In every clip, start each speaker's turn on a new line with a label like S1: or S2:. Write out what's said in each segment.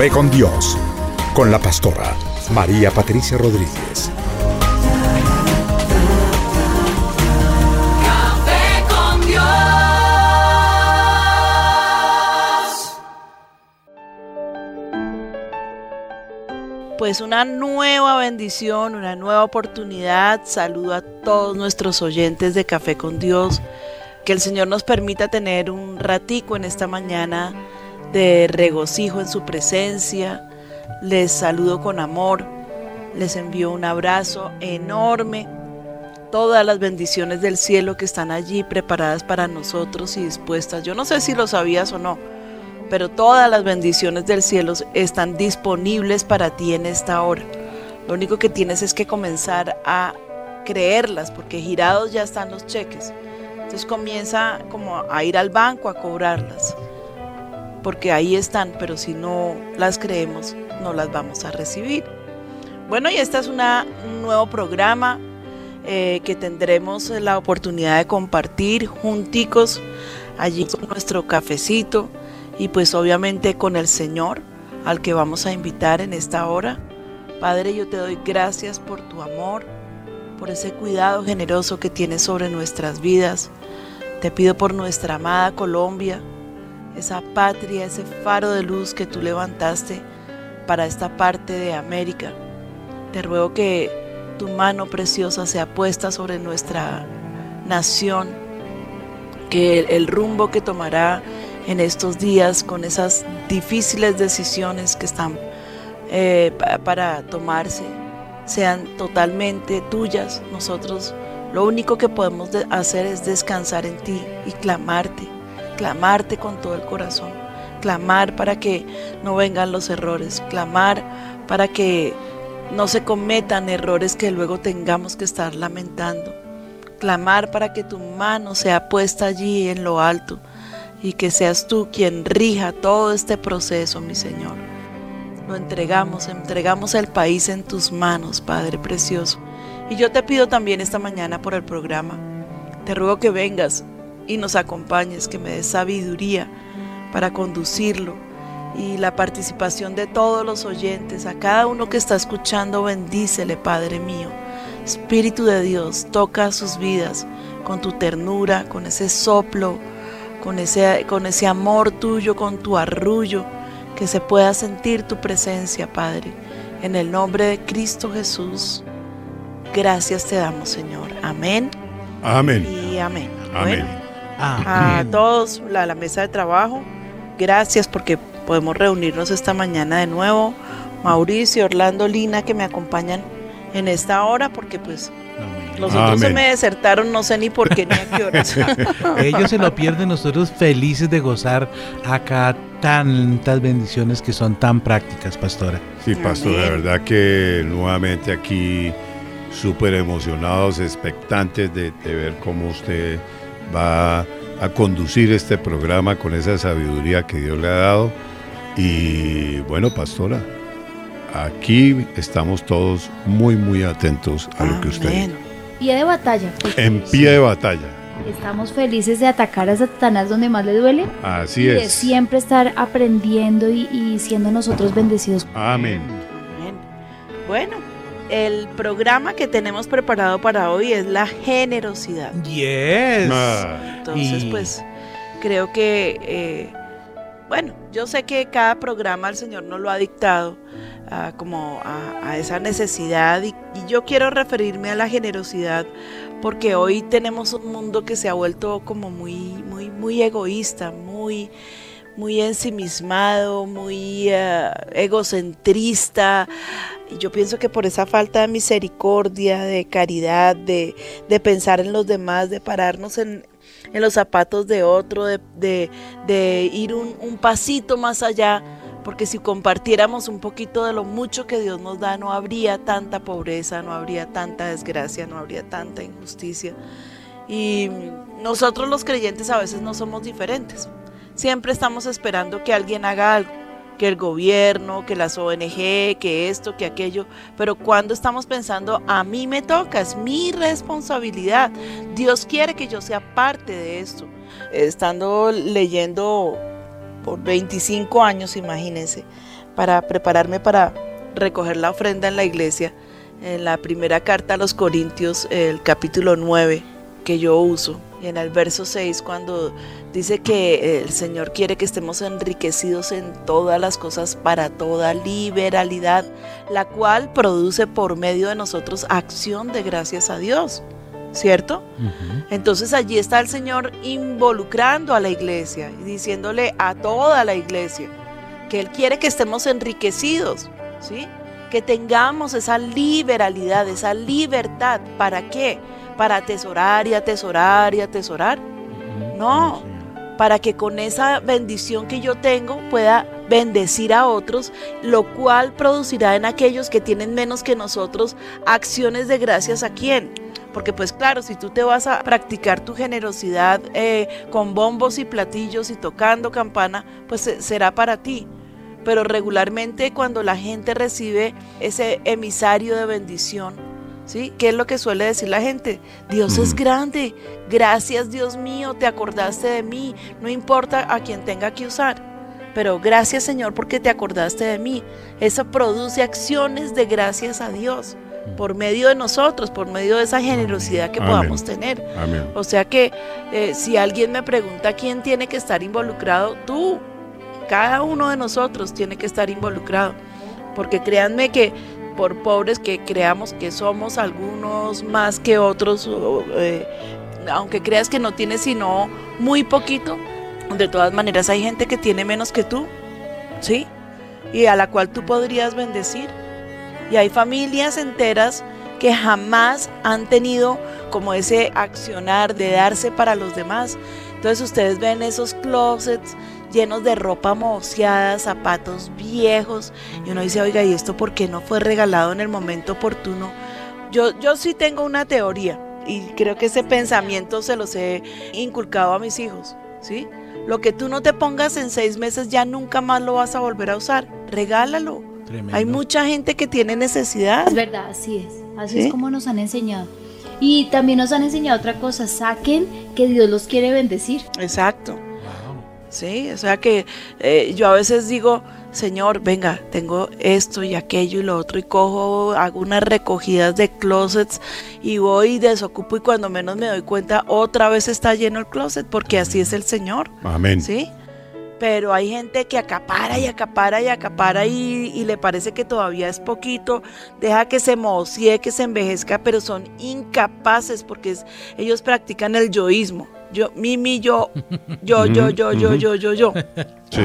S1: Café con Dios, con
S2: la pastora María Patricia Rodríguez.
S1: Café con Dios.
S3: Pues una nueva bendición, una nueva oportunidad. Saludo a todos nuestros oyentes de Café con Dios. Que el Señor nos permita tener un ratico en esta mañana de regocijo en su presencia. Les saludo con amor. Les envío un abrazo enorme. Todas las bendiciones del cielo que están allí preparadas para nosotros y dispuestas. Yo no sé si lo sabías o no, pero todas las bendiciones del cielo están disponibles para ti en esta hora. Lo único que tienes es que comenzar a creerlas, porque girados ya están los cheques. Entonces comienza como a ir al banco a cobrarlas, porque ahí están, pero si no las creemos, no las vamos a recibir. Bueno, y este es una, un nuevo programa eh, que tendremos la oportunidad de compartir junticos allí con nuestro cafecito y pues obviamente con el Señor al que vamos a invitar en esta hora. Padre, yo te doy gracias por tu amor, por ese cuidado generoso que tienes sobre nuestras vidas. Te pido por nuestra amada Colombia, esa patria, ese faro de luz que tú levantaste para esta parte de América. Te ruego que tu mano preciosa sea puesta sobre nuestra nación, que el, rumbo que tomará en estos días con esas difíciles decisiones que están eh, pa- para tomarse sean totalmente tuyas. Nosotros lo único que podemos de- hacer es descansar en ti y clamarte, clamarte con todo el corazón, clamar para que no vengan los errores, clamar para que no se cometan errores que luego tengamos que estar lamentando, clamar para que tu mano sea puesta allí en lo alto y que seas tú quien rija todo este proceso, mi Señor. Lo entregamos, entregamos el país en tus manos, Padre precioso. Y yo te pido también esta mañana por el programa, te ruego que vengas y nos acompañes, que me des sabiduría para conducirlo y la participación de todos los oyentes, a cada uno que está escuchando, bendícele, Padre mío. Espíritu de Dios, toca sus vidas con tu ternura, con ese soplo, con ese, con ese amor tuyo, con tu arrullo, que se pueda sentir tu presencia, Padre. En el nombre de Cristo Jesús, gracias te damos, Señor. Amén
S4: Amén.
S3: y amén.
S4: Amén.
S3: Bueno, a todos, la, la mesa de trabajo, gracias porque podemos reunirnos esta mañana de nuevo. Mauricio, Orlando, Lina, que me acompañan en esta hora, porque pues los otros se me desertaron, no sé ni por qué ni a qué horas.
S5: Ellos se lo pierden, nosotros felices de gozar acá tantas bendiciones que son tan prácticas, pastora.
S4: Sí, pastor, de
S3: Amén.
S4: verdad que nuevamente aquí súper emocionados, expectantes de, de ver cómo usted va a conducir este programa con esa sabiduría que Dios le ha dado. Y bueno, pastora, aquí estamos todos muy, muy atentos a lo que usted diga.
S6: Pie de batalla. pues.
S4: En pie de batalla.
S6: Estamos felices de atacar a Satanás donde más le duele
S4: Así
S6: y de
S4: es.
S6: siempre estar aprendiendo y, y siendo nosotros bendecidos.
S4: Amén.
S3: Amén. Bueno, el programa que tenemos preparado para hoy es la generosidad.
S5: Yes.
S3: Entonces,
S5: Y-
S3: pues creo que, eh, bueno, yo sé que cada programa el Señor nos lo ha dictado ah, como a, a esa necesidad y, y yo quiero referirme a la generosidad porque hoy tenemos un mundo que se ha vuelto como muy, muy, muy egoísta, muy muy ensimismado, muy eh, egocentrista. Y yo pienso que por esa falta de misericordia, de caridad, de, de pensar en los demás, de pararnos en, en los zapatos de otro, de, de- de ir un, un pasito más allá, porque si compartiéramos un poquito de lo mucho que Dios nos da, no habría tanta pobreza, no habría tanta desgracia, no habría tanta injusticia. Y nosotros los creyentes a veces no somos diferentes. Siempre estamos esperando que alguien haga algo, que el gobierno, que las ONG, que esto, que aquello, pero cuando estamos pensando, a mí me toca, es mi responsabilidad, Dios quiere que yo sea parte de esto. Estando leyendo por 25 años, imagínense, para prepararme para recoger la ofrenda en la iglesia, en la primera carta a los Corintios, el capítulo 9, que yo uso, y en el verso 6, cuando dice que el Señor quiere que estemos enriquecidos en todas las cosas para toda liberalidad, la cual produce por medio de nosotros acción de gracias a Dios, ¿cierto? Entonces allí está el Señor involucrando a la iglesia y diciéndole a toda la iglesia que Él quiere que estemos enriquecidos, ¿sí? Que tengamos esa liberalidad, esa libertad. ¿Para qué? Para atesorar y atesorar y atesorar. No. Para que con esa bendición que yo tengo pueda bendecir a otros, lo cual producirá en aquellos que tienen menos que nosotros acciones de gracias a quién. Porque pues claro, si tú te vas a practicar tu generosidad eh, con bombos y platillos y tocando campana, pues eh, será para ti. Pero regularmente cuando la gente recibe ese emisario de bendición, ¿sí? ¿Qué es lo que suele decir la gente? Dios es
S4: Mm.
S3: grande, gracias Dios mío, te acordaste de mí, no importa a quien tenga que usar. Pero gracias Señor porque te acordaste de mí. Eso produce acciones de gracias a Dios por medio de nosotros, por medio de esa generosidad que
S4: Amén.
S3: podamos tener.
S4: amén.
S3: O sea que eh, si alguien me pregunta quién tiene que estar involucrado, tú, cada uno de nosotros tiene que estar involucrado. Porque créanme que por pobres que creamos que somos algunos más que otros, eh, aunque creas que no tienes sino muy poquito, de todas maneras hay gente que tiene menos que tú, ¿sí? Y a la cual tú podrías bendecir. Y hay familias enteras que jamás han tenido como ese accionar de darse para los demás. Entonces ustedes ven esos closets llenos de ropa moseada, zapatos viejos, y uno dice, oiga, ¿y esto por qué no fue regalado en el momento oportuno? Yo, yo sí tengo una teoría, y creo que ese pensamiento se los he inculcado a mis hijos, ¿sí? Lo que tú no te pongas en seis meses ya nunca más lo vas a volver a usar, regálalo.
S5: Tremendo.
S3: Hay mucha gente que tiene necesidad.
S6: Es verdad, así es. Así
S3: ¿Sí?
S6: es como nos han enseñado. Y también nos han enseñado otra cosa, saquen que Dios los quiere bendecir.
S3: Exacto. Sí, o sea que eh, yo a veces digo, Señor, venga, tengo esto y aquello y lo otro y cojo, hago unas recogidas de closets y voy y desocupo y cuando menos me doy cuenta otra vez está lleno el closet porque así es el Señor,
S4: Amén.
S3: ¿sí? Pero hay gente que acapara y acapara y acapara y, y le parece que todavía es poquito, deja que se mocie, que se envejezca, pero son incapaces porque es- ellos practican el yoísmo. Yo, mi, mi, yo, yo, yo, yo, yo, yo, yo, yo.
S4: Sí.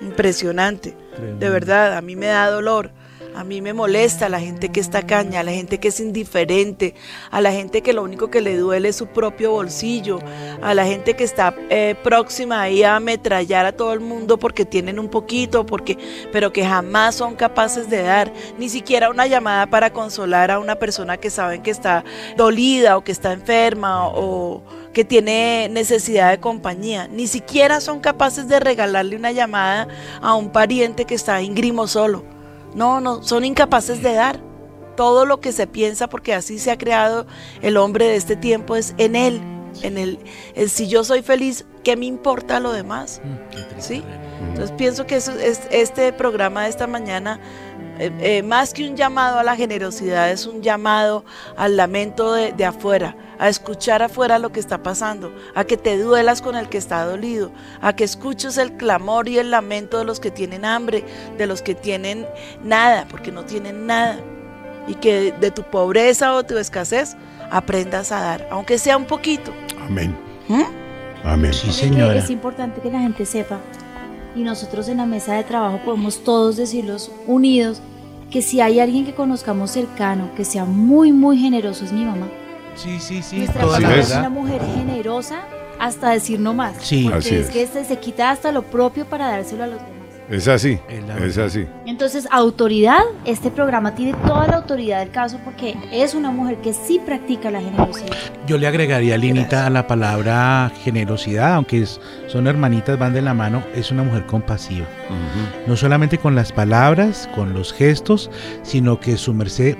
S3: Impresionante. De verdad, a mí me da dolor. A mí me molesta la gente que está caña, a la gente que es indiferente, a la gente que lo único que le duele es su propio bolsillo, a la gente que está eh, próxima ahí a ametrallar a todo el mundo porque tienen un poquito, porque, pero que jamás son capaces de dar ni siquiera una llamada para consolar a una persona que saben que está dolida o que está enferma o que tiene necesidad de compañía. Ni siquiera son capaces de regalarle una llamada a un pariente que está íngrimo solo. No, no, son incapaces de dar. Todo lo que se piensa, porque así se ha creado el hombre de este tiempo, es en él, En el, el si yo soy feliz, ¿qué me importa lo demás?
S5: Mm,
S3: Sí. Entonces pienso que eso es, este programa de esta mañana, eh, eh, más que un llamado a la generosidad, es un llamado al lamento de, de afuera, a escuchar afuera lo que está pasando, a que te duelas con el que está dolido, a que escuches el clamor y el lamento de los que tienen hambre, de los que tienen nada, porque no tienen nada. Y que de tu pobreza o tu escasez aprendas a dar, aunque sea un poquito.
S4: Amén.
S3: ¿Mm?
S4: Amén.
S5: Sí, señora.
S6: Es importante que la gente sepa, y nosotros en la mesa de trabajo podemos todos decirlos unidos, que si hay alguien que conozcamos cercano, que sea muy, muy generoso, es mi mamá.
S5: Sí, sí, sí,
S6: Nuestra
S5: toda
S6: mamá es una mujer generosa hasta decir no más.
S5: Sí.
S6: Porque
S4: Así
S6: es,
S4: es.
S6: que se, se quita hasta lo propio para dárselo a los demás.
S4: Es así.
S5: Es
S4: así.
S6: Entonces, autoridad, este programa tiene toda la autoridad del caso porque es una mujer que sí practica la generosidad.
S5: Yo le agregaría, Linita, a la palabra generosidad, aunque es- son hermanitas, van de la mano, es una mujer compasiva. No solamente con las palabras, con los gestos, sino que su merced,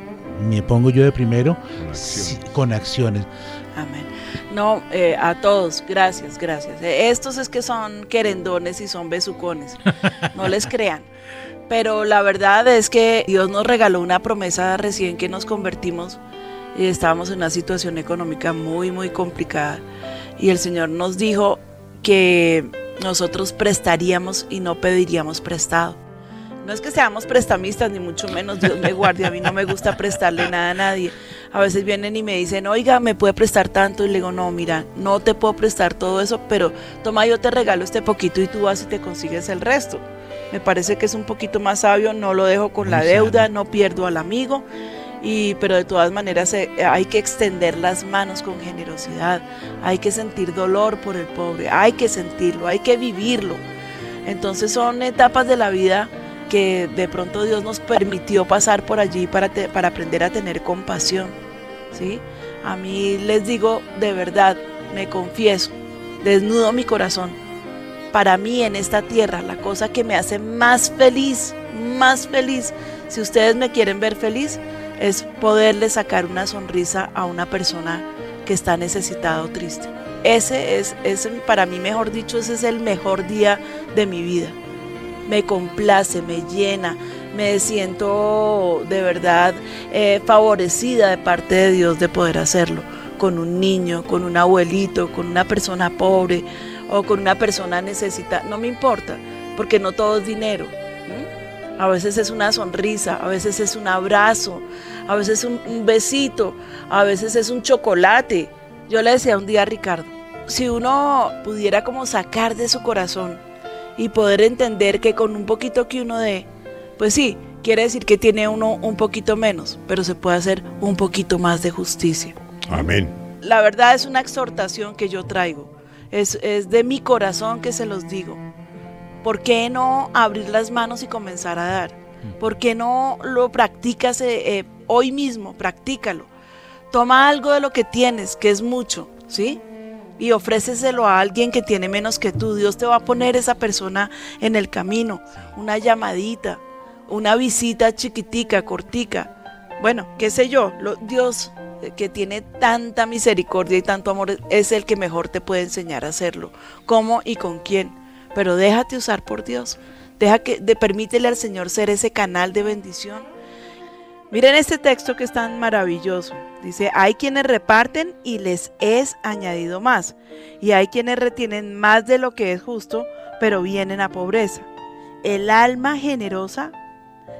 S5: me pongo yo de primero,
S4: Con
S5: sí,
S4: acción.
S5: con acciones.
S3: Amén. No, eh, a todos, gracias, gracias. Eh, Estos es que son querendones y son besucones. No les crean. Pero la verdad es que Dios nos regaló una promesa recién que nos convertimos y estábamos en una situación económica muy, muy complicada. Y el Señor nos dijo que nosotros prestaríamos y no pediríamos prestado. No es que seamos prestamistas, ni mucho menos, Dios me guarde, a mí no me gusta prestarle nada a nadie. A veces vienen y me dicen, oiga, ¿me puede prestar tanto? Y le digo, no, mira, no te puedo prestar todo eso, pero toma, yo te regalo este poquito y tú vas y te consigues el resto. Me parece que es un poquito más sabio, no lo dejo con la deuda, no pierdo al amigo, y, pero de todas maneras eh, hay que extender las manos con generosidad, hay que sentir dolor por el pobre, hay que sentirlo, hay que vivirlo. Entonces son etapas de la vida que de pronto Dios nos permitió pasar por allí para, para aprender a tener compasión. ¿sí? A mí les digo de verdad, me confieso, desnudo mi corazón. Para mí en esta tierra, la cosa que me hace más feliz, más feliz, si ustedes me quieren ver feliz, es poderle sacar una sonrisa a una persona que está necesitada o triste. Ese es, ese, para mí, mejor dicho, ese es el mejor día de mi vida me complace, me llena, me siento de verdad eh, favorecida de parte de Dios de poder hacerlo con un niño, con un abuelito, con una persona pobre o con una persona necesitada, no me importa, porque no todo es dinero. A veces es una sonrisa, a veces es un abrazo, a veces un, un besito, a veces es un chocolate. Yo le decía un día a Ricardo, si uno pudiera como sacar de su corazón y poder entender que con un poquito que uno dé, pues sí, quiere decir que tiene uno un poquito menos, pero se puede hacer un poquito más de justicia.
S4: Amén.
S3: La verdad es una exhortación que yo traigo, es, es de mi corazón que se los digo. ¿Por qué no abrir las manos y comenzar a dar? ¿Por qué no lo practicas eh, eh, hoy mismo? Practícalo. Toma algo de lo que tienes, que es mucho, ¿sí? Y ofréceselo a alguien que tiene menos que tú. Dios te va a poner esa persona en el camino, una llamadita, una visita chiquitica, cortica. Bueno, qué sé yo, lo- Dios eh, que tiene tanta misericordia y tanto amor es el que mejor te puede enseñar a hacerlo. ¿Cómo y con quién? Pero déjate usar por Dios. Deja que de, permítele al Señor ser ese canal de bendición. Miren este texto que es tan maravilloso. Dice, hay quienes reparten y les es añadido más. Y hay quienes retienen más de lo que es justo, pero vienen a pobreza. El alma generosa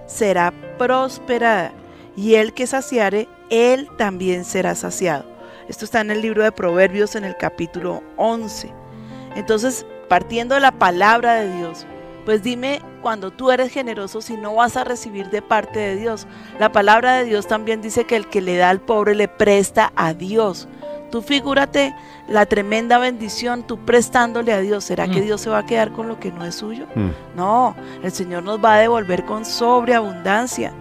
S3: será prosperada. Y el que saciare, él también será saciado. Esto está en el libro de Proverbios en el capítulo 11. Entonces, partiendo de la palabra de Dios, pues dime cuando tú eres generoso si no vas a recibir de parte de Dios. La palabra de Dios también dice que el que le da al pobre le presta a Dios. Tú figúrate la tremenda bendición tú prestándole a Dios. ¿Será que
S5: Mm.
S3: Dios se va a quedar con lo que no es suyo?
S4: Mm.
S3: No, el Señor nos va a devolver con sobreabundancia.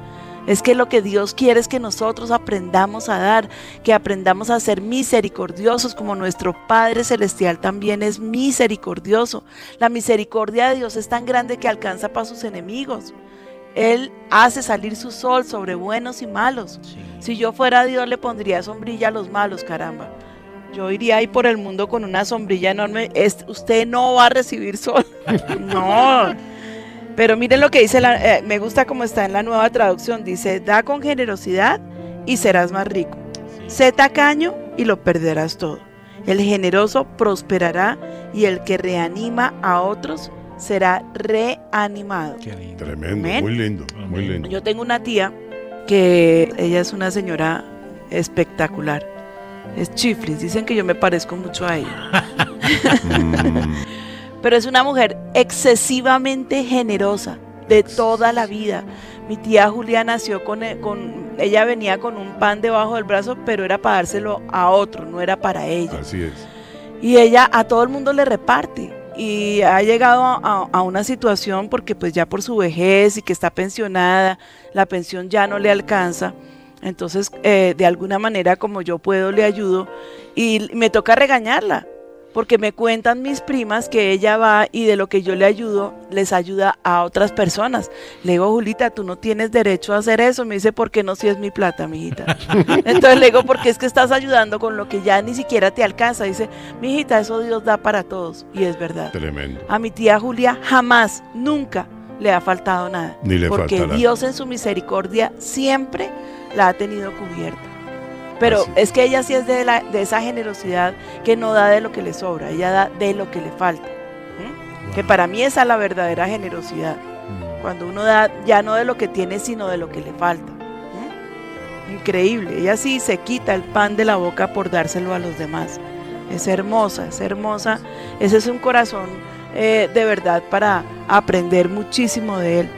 S3: Es que lo que Dios quiere es que nosotros aprendamos a dar, que aprendamos a ser misericordiosos como nuestro Padre Celestial también es misericordioso. La misericordia de Dios es tan grande que alcanza para sus enemigos. Él hace salir su sol sobre buenos y malos. Si yo fuera Dios le pondría sombrilla a los malos, caramba. Yo iría ahí por el mundo con una sombrilla enorme. Es, usted no va a recibir sol. no. Pero miren lo que dice, la- eh, me gusta como está en la nueva traducción. Dice, da con generosidad y serás más rico. Sé tacaño y lo perderás todo. El generoso prosperará y el que reanima a otros será reanimado.
S5: Qué lindo.
S4: Tremendo,
S3: Amén.
S4: muy lindo, muy lindo.
S3: Yo tengo una tía que ella es una señora espectacular. Es chiflis, dicen que yo me parezco mucho a ella. Pero es una mujer excesivamente generosa de toda la vida. Mi tía Julia nació con, e- con ella venía con un pan debajo del brazo, pero era para dárselo a otro, no era para ella.
S4: así es.
S3: Y ella a todo el mundo le reparte. Y ha llegado a una situación porque pues ya por su vejez y que está pensionada, la pensión ya no le alcanza. Entonces, eh, de alguna manera como yo puedo, le ayudo. Y me toca regañarla. Porque me cuentan mis primas que ella va y de lo que yo le ayudo, les ayuda a otras personas. Le digo, Julita, tú no tienes derecho a hacer eso. Me dice, ¿por qué no si es mi plata, mijita? Entonces le digo, porque es que estás ayudando con lo que ya ni siquiera te alcanza. Dice, mijita, eso Dios da para todos. Y es verdad.
S4: Tremendo.
S3: A mi tía Julia jamás, nunca le ha faltado nada.
S4: Ni le
S3: porque
S4: faltará.
S3: Dios en su misericordia siempre la ha tenido cubierta. Pero
S4: Así.
S3: es que ella sí es de, la- de esa generosidad que no da de lo que le sobra, ella da de lo que le falta. ¿Mm? Que para mí esa es la verdadera generosidad.
S5: Mm.
S3: Cuando uno da ya no de lo que tiene, sino de lo que le falta. ¿Mm? Increíble. Ella sí se quita el pan de la boca por dárselo a los demás. Es hermosa, es hermosa. Ese es un corazón eh, de verdad para aprender muchísimo de él.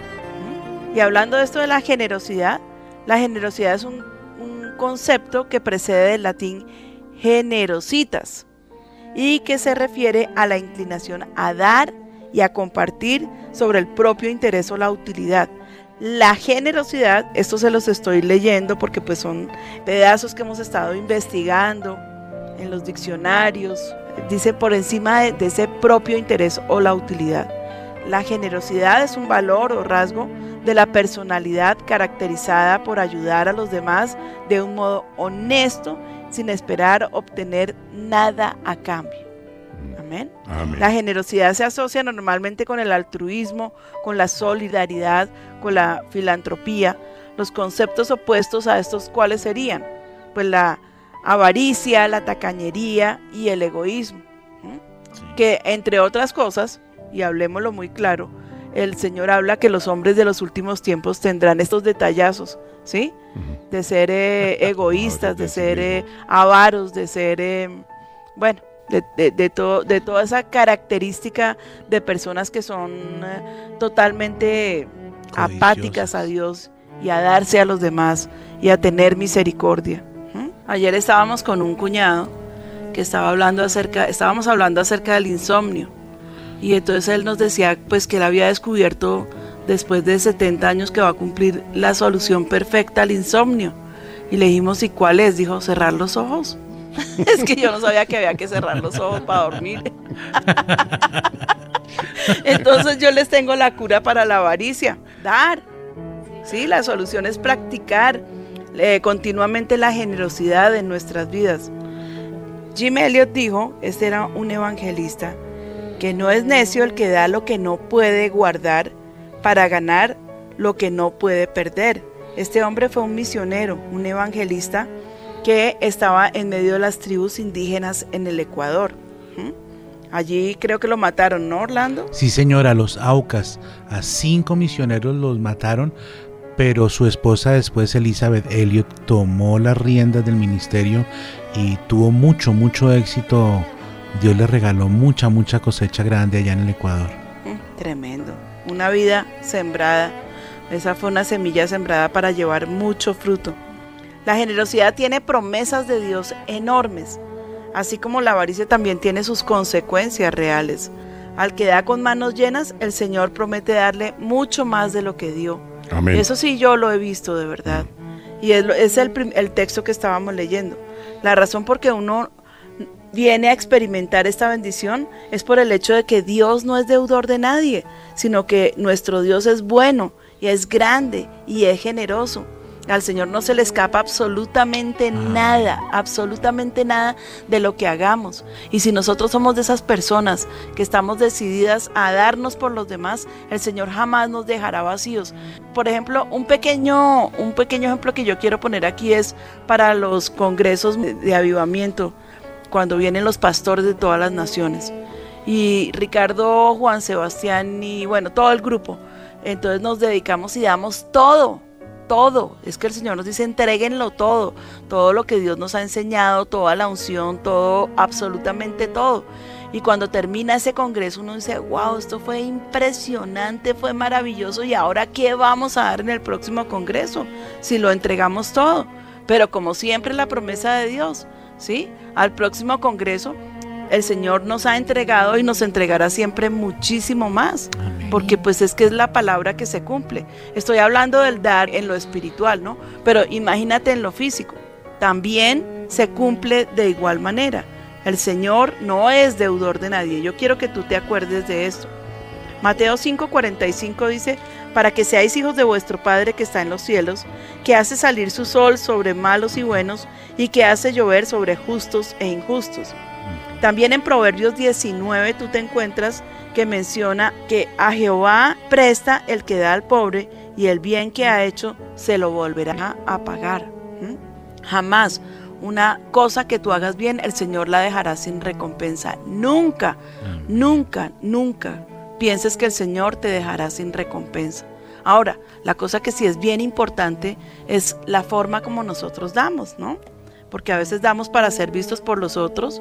S3: Y hablando de esto de la generosidad, la generosidad es un concepto que precede del latín generositas y que se refiere a la inclinación a dar y a compartir sobre el propio interés o la utilidad. La generosidad, esto se los estoy leyendo porque pues son pedazos que hemos estado investigando en los diccionarios, dice por encima de, de ese propio interés o la utilidad. La generosidad es un valor o rasgo de la personalidad caracterizada por ayudar a los demás de un modo honesto sin esperar obtener nada a cambio. Amén.
S4: Amén.
S3: La generosidad se asocia normalmente con el altruismo, con la solidaridad, con la filantropía. Los conceptos opuestos a estos cuáles serían, pues la avaricia, la tacañería y el egoísmo. Que entre otras cosas, y hablemoslo muy claro, el Señor habla que los hombres de los últimos tiempos tendrán estos detallazos, ¿sí? De ser eh, egoístas,
S4: de
S3: ser eh, avaros, de ser, eh, bueno, de, de, de todo, de toda esa característica de personas que son eh, totalmente apáticas a Dios y a darse a los demás y a tener misericordia. ¿Mm? Ayer estábamos con un cuñado que estaba hablando acerca, estábamos hablando acerca del insomnio y entonces él nos decía pues que él había descubierto después de 70 años que va a cumplir la solución perfecta al insomnio. Y le dijimos, ¿y cuál es? Dijo, cerrar los ojos. es que yo no sabía que había que cerrar los ojos para dormir. Entonces yo les tengo la cura para la avaricia, dar. Sí, la solución es practicar eh, continuamente la generosidad en nuestras vidas. Jim Elliot dijo, este era un evangelista, que no es necio el que da lo que no puede guardar para ganar lo que no puede perder. Este hombre fue un misionero, un evangelista que estaba en medio de las tribus indígenas en el Ecuador. ¿Mm? Allí creo que lo mataron, ¿no, Orlando?
S5: Sí, señora, los Aucas. A cinco misioneros los mataron, pero su esposa después, Elizabeth Elliot, tomó las riendas del ministerio y tuvo mucho, mucho éxito. Dios le regaló mucha, mucha cosecha grande allá en el Ecuador.
S3: Mm, Tremendo. Una vida sembrada. Esa fue una semilla sembrada para llevar mucho fruto. La generosidad tiene promesas de Dios enormes, así como la avaricia también tiene sus consecuencias reales. Al que da con manos llenas, el Señor promete darle mucho más de lo que dio.
S4: Amén.
S3: Eso sí, yo lo he visto de verdad. Y es, el, texto que estábamos leyendo. La razón por que uno viene a experimentar esta bendición es por el hecho de que Dios no es deudor de nadie, sino que nuestro Dios es bueno y es grande y es generoso. Al Señor no se le escapa absolutamente nada, absolutamente nada de lo que hagamos. Y si nosotros somos de esas personas que estamos decididas a darnos por los demás, el Señor jamás nos dejará vacíos. Por ejemplo, un pequeño, un pequeño ejemplo que yo quiero poner aquí es para los congresos de avivamiento, cuando vienen los pastores de todas las naciones. Y Ricardo, Juan Sebastián y bueno, todo el grupo. Entonces nos dedicamos y damos todo, todo. Es que el Señor nos dice, entreguenlo todo, todo lo que Dios nos ha enseñado, toda la unción, todo, absolutamente todo. Y cuando termina ese congreso uno dice, wow, esto fue impresionante, fue maravilloso y ahora qué vamos a dar en el próximo congreso si lo entregamos todo. Pero como siempre la promesa de Dios, ¿sí? Al próximo congreso el Señor nos ha entregado y nos entregará siempre muchísimo más,
S5: Amén.
S3: porque pues es que es la palabra que se cumple. Estoy hablando del dar en lo espiritual, ¿no? Pero imagínate en lo físico, también se cumple de igual manera. El Señor no es deudor de nadie. Yo quiero que tú te acuerdes de esto. Mateo 5:45 dice, para que seáis hijos de vuestro Padre que está en los cielos, que hace salir su sol sobre malos y buenos, y que hace llover sobre justos e injustos. También en Proverbios 19 tú te encuentras que menciona que a Jehová presta el que da al pobre y el bien que ha hecho se lo volverá a pagar. ¿Mm? Jamás una cosa que tú hagas bien el Señor la dejará sin recompensa. Nunca, nunca, nunca pienses que el Señor te dejará sin recompensa. Ahora, la cosa que sí es bien importante es la forma como nosotros damos, ¿no? Porque a veces damos para ser vistos por los otros,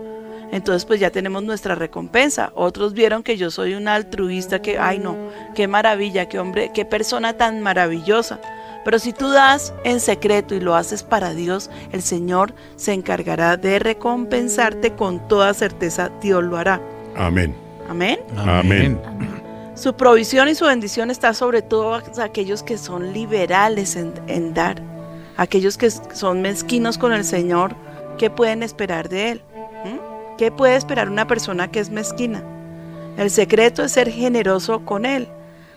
S3: entonces pues ya tenemos nuestra recompensa. Otros vieron que yo soy una altruista, que, ay no, qué maravilla, qué hombre, qué persona tan maravillosa. Pero si tú das en secreto y lo haces para Dios, el Señor se encargará de recompensarte con toda certeza, Dios lo hará.
S4: Amén.
S3: Amén.
S4: Amén.
S6: Amén.
S3: Su provisión y su bendición está sobre todo a aquellos que son liberales en, en dar, aquellos que son mezquinos con el Señor, ¿qué pueden esperar de Él? ¿Mm? ¿Qué puede esperar una persona que es mezquina? El secreto es ser generoso con Él,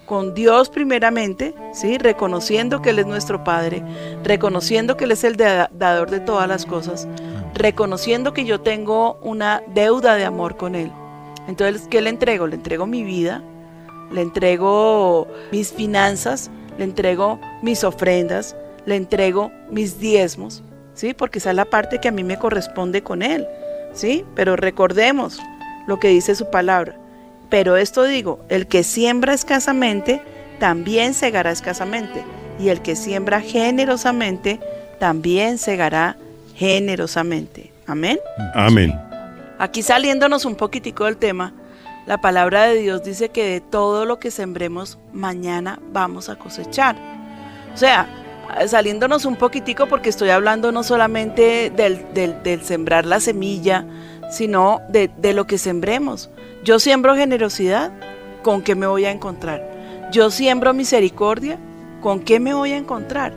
S3: con Dios primeramente, ¿sí? reconociendo que Él es nuestro Padre, reconociendo que Él es el da- dador de todas las cosas, reconociendo que yo tengo una deuda de amor con Él. Entonces, ¿qué le entrego? Le entrego mi vida, le entrego mis finanzas, le entrego mis ofrendas, le entrego mis diezmos, ¿sí? Porque esa es la parte que a mí me corresponde con Él, ¿sí? Pero recordemos lo que dice su palabra. Pero esto digo, el que siembra escasamente, también segará escasamente. Y el que siembra generosamente, también segará generosamente. Amén.
S4: Amén.
S3: Aquí saliéndonos un poquitico del tema, la palabra de Dios dice que de todo lo que sembremos mañana vamos a cosechar. O sea, saliéndonos un poquitico porque estoy hablando no solamente del, sembrar la semilla, sino de, de lo que sembremos. Yo siembro generosidad, ¿con qué me voy a encontrar? Yo siembro misericordia, ¿con qué me voy a encontrar?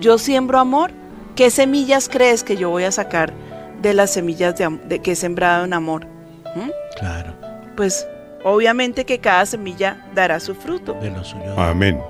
S3: Yo siembro amor, ¿qué semillas crees que yo voy a sacar de las semillas de, am- de que he sembrado en amor? ¿Mm?
S5: Claro,
S3: Pues obviamente que cada semilla dará su fruto.
S5: de lo suyo.
S4: Amén.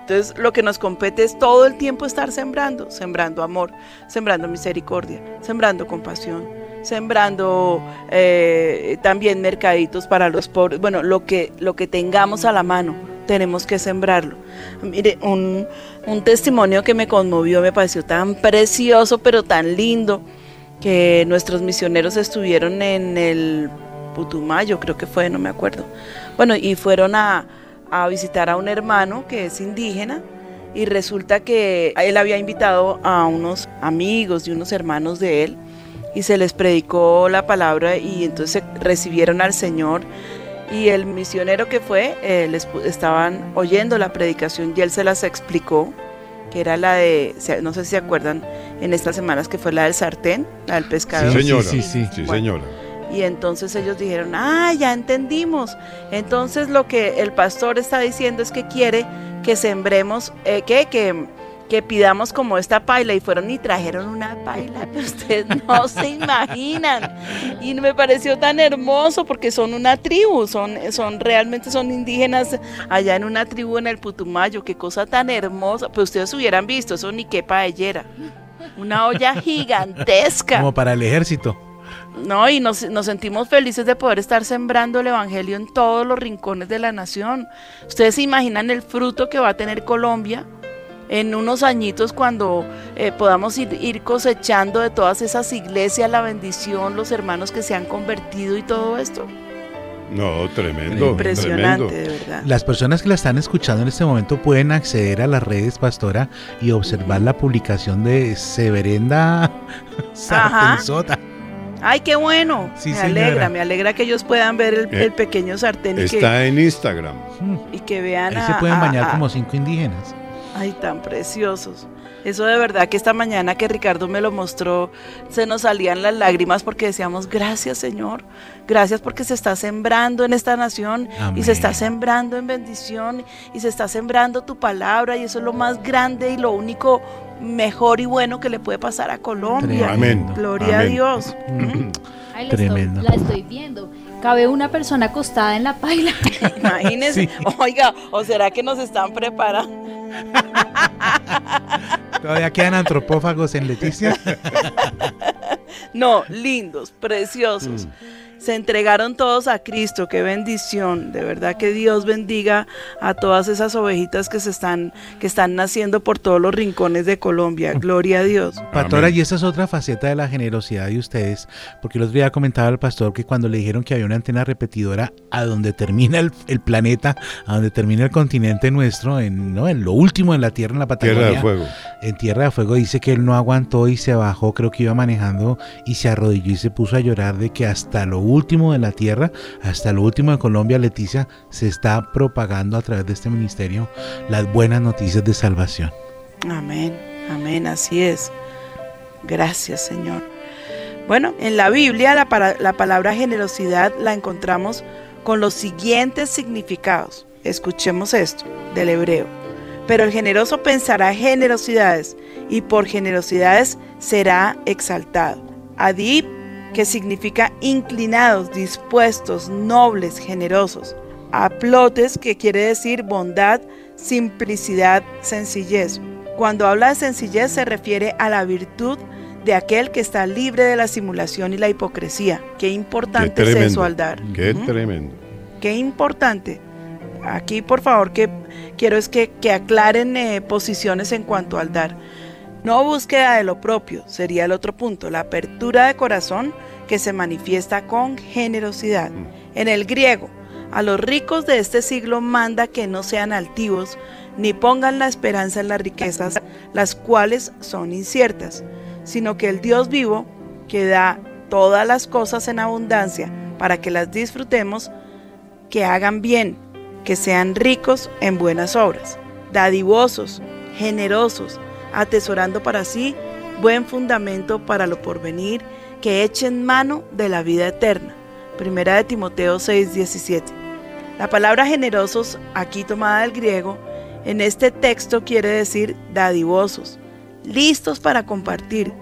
S3: Entonces lo que nos compete es todo el tiempo estar sembrando, sembrando amor, sembrando misericordia, sembrando compasión, sembrando eh, también mercaditos para los pobres. Bueno, lo que, lo que tengamos a la mano, tenemos que sembrarlo. Mire, un, un testimonio que me conmovió, me pareció tan precioso, pero tan lindo, que nuestros misioneros estuvieron en el Putumayo, creo que fue, no me acuerdo. Bueno, y fueron a, a visitar a un hermano que es indígena y resulta que él había invitado a unos amigos y unos hermanos de él y se les predicó la palabra y entonces recibieron al Señor y el misionero que fue, eh, les estaban oyendo la predicación y él se las explicó, que era la de, no sé si se acuerdan, en estas semanas que fue la del sartén, la del pescado.
S4: Sí, señora.
S5: Sí, sí, sí.
S3: Bueno.
S4: señora.
S3: Y entonces ellos dijeron, ah, ya entendimos. Entonces lo que el pastor está diciendo es que quiere que sembremos, eh, que, que, que pidamos como esta paila y fueron y trajeron una paila que ustedes no se imaginan. Y me pareció tan hermoso porque son una tribu, son, son realmente son indígenas allá en una tribu en el Putumayo, qué cosa tan hermosa. Pues ustedes hubieran visto, eso ni qué paellera. Una olla gigantesca.
S5: Como para el ejército.
S3: No, y nos, nos sentimos felices de poder estar sembrando el Evangelio en todos los rincones de la nación. Ustedes se imaginan el fruto que va a tener Colombia en unos añitos cuando eh, podamos ir, ir cosechando de todas esas iglesias la bendición, los hermanos que se han convertido y todo esto.
S4: No, tremendo.
S3: Impresionante,
S4: tremendo.
S3: de verdad.
S5: Las personas que la están escuchando en este momento pueden acceder a las redes, pastora, y observar la publicación de Severenda Sartenzota.
S3: Ay, qué bueno.
S5: Sí,
S3: me
S5: señora.
S3: alegra, me alegra que ellos puedan ver el,
S4: Eh,
S3: el pequeño sartén y que,
S4: Está en Instagram.
S3: y que vean
S5: Ahí se pueden
S3: a-
S5: bañar
S3: a-
S5: como cinco indígenas.
S3: Ay, tan preciosos. Eso de verdad que esta mañana que Ricardo me lo mostró, se nos salían las lágrimas porque decíamos, gracias Señor, gracias porque se está sembrando en esta nación y se está sembrando en bendición y se está sembrando tu palabra y eso es lo más grande y lo único mejor y bueno que le puede pasar a Colombia.
S4: Amén.
S3: Gloria a. Dios.
S5: Mm.
S6: La
S5: Tremendo.
S6: Estoy, la estoy viendo. Cabe una persona acostada en la paila.
S3: Imagínense,
S5: Sí.
S3: oiga, o será que nos están preparando.
S5: Todavía quedan antropófagos en Leticia.
S3: No, lindos, preciosos. Se entregaron todos a Cristo, qué bendición. De verdad que Dios bendiga a todas esas ovejitas que se están que están naciendo por todos los rincones de Colombia. Gloria a Dios.
S5: Pastora,
S4: Amén.
S5: y esa es otra faceta de la generosidad de ustedes, porque el otro día comentaba al pastor que cuando le dijeron que había una antena repetidora a donde termina el, el planeta, a donde termina el continente nuestro, en, ¿no? en lo último en la Tierra, en la Patagonia,
S4: Tierra de Fuego.
S5: en Tierra de Fuego, dice que él no aguantó y se bajó, creo que iba manejando y se arrodilló y se puso a llorar de que hasta lo último de la Tierra, hasta lo último de Colombia, Leticia, se está propagando a través de este ministerio las buenas noticias de salvación.
S3: Amén, amén, así es. Gracias, Señor. Bueno, en la Biblia la, palabra generosidad la encontramos con los siguientes significados. Escuchemos esto del hebreo. Pero el generoso pensará generosidades y por generosidades será exaltado. Adib, que significa inclinados, dispuestos, nobles, generosos. Aplotes, que quiere decir bondad, simplicidad, sencillez. Cuando habla de sencillez se refiere a la virtud de aquel que está libre de la simulación y la hipocresía. Qué
S4: Qué
S3: importante es eso al dar.
S4: Qué tremendo.
S3: Qué importante. Aquí, por favor, que quiero es que, que aclaren eh, posiciones en cuanto al dar. No búsqueda de lo propio, sería el otro punto, la apertura de corazón que se manifiesta con generosidad. En el griego, a los ricos de este siglo manda que no sean altivos, ni pongan la esperanza en las riquezas, las cuales son inciertas, sino que el Dios vivo, que da todas las cosas en abundancia para que las disfrutemos, que hagan bien, que sean ricos en buenas obras, dadivosos, generosos, atesorando para sí buen fundamento para lo porvenir, que echen mano de la vida eterna. Primera de Timoteo 6:17. La palabra generosos, aquí tomada del griego, en este texto quiere decir dadivosos, listos para compartir,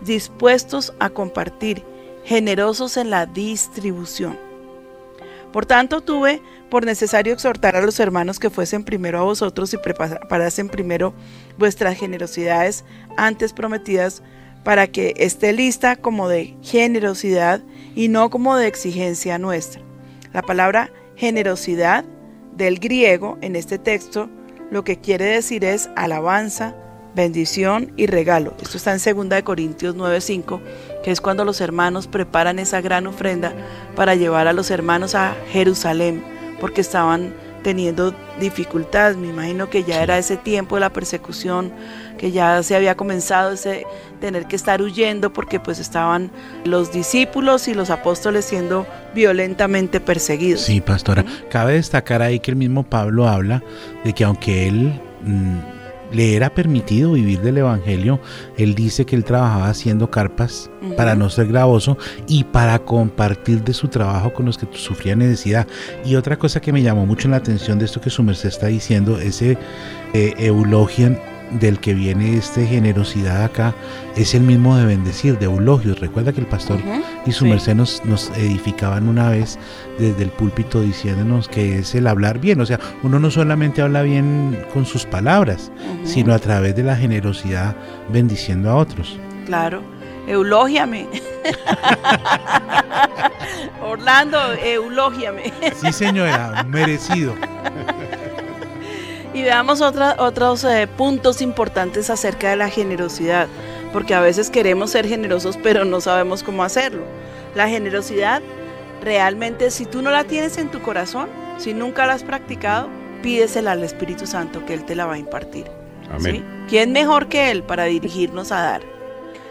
S3: dispuestos a compartir, generosos en la distribución. Por tanto, tuve por necesario exhortar a los hermanos que fuesen primero a vosotros y preparasen primero vuestras generosidades antes prometidas, para que esté lista como de generosidad y no como de exigencia nuestra. La palabra generosidad del griego en este texto lo que quiere decir es alabanza, bendición y regalo. Esto está en 2 de Corintios 9:5, que es cuando los hermanos preparan esa gran ofrenda para llevar a los hermanos a Jerusalén, porque estaban teniendo dificultades. Me imagino que ya era ese tiempo de la persecución, que ya se había comenzado ese tener que estar huyendo porque pues estaban los discípulos y los apóstoles siendo violentamente perseguidos.
S5: Sí, pastora. Cabe destacar ahí que el mismo Pablo habla de que aunque él mm, le era permitido vivir del Evangelio, él dice que él trabajaba haciendo carpas para no ser gravoso y para compartir de su trabajo con los que sufrían necesidad. Y otra cosa que me llamó mucho la atención de esto que su merced está diciendo, ese eh, eulogian del que viene este generosidad acá es el mismo de bendecir, de eulogios. Recuerda que el pastor y su
S3: sí.
S5: merced nos, nos edificaban una vez desde el púlpito diciéndonos que es el hablar bien. O sea, uno no solamente habla bien con sus palabras, sino a través de la generosidad bendiciendo a otros.
S3: Claro, eulógiame. Orlando, eulógiame.
S5: Sí, señora, merecido.
S3: Y veamos otra- otros eh, puntos importantes acerca de la generosidad, porque a veces queremos ser generosos pero no sabemos cómo hacerlo. La generosidad realmente si tú no la tienes en tu corazón, si nunca la has practicado, pídesela al Espíritu Santo que Él te la va a impartir.
S4: Amén.
S3: ¿sí? ¿Quién mejor que Él para dirigirnos a dar?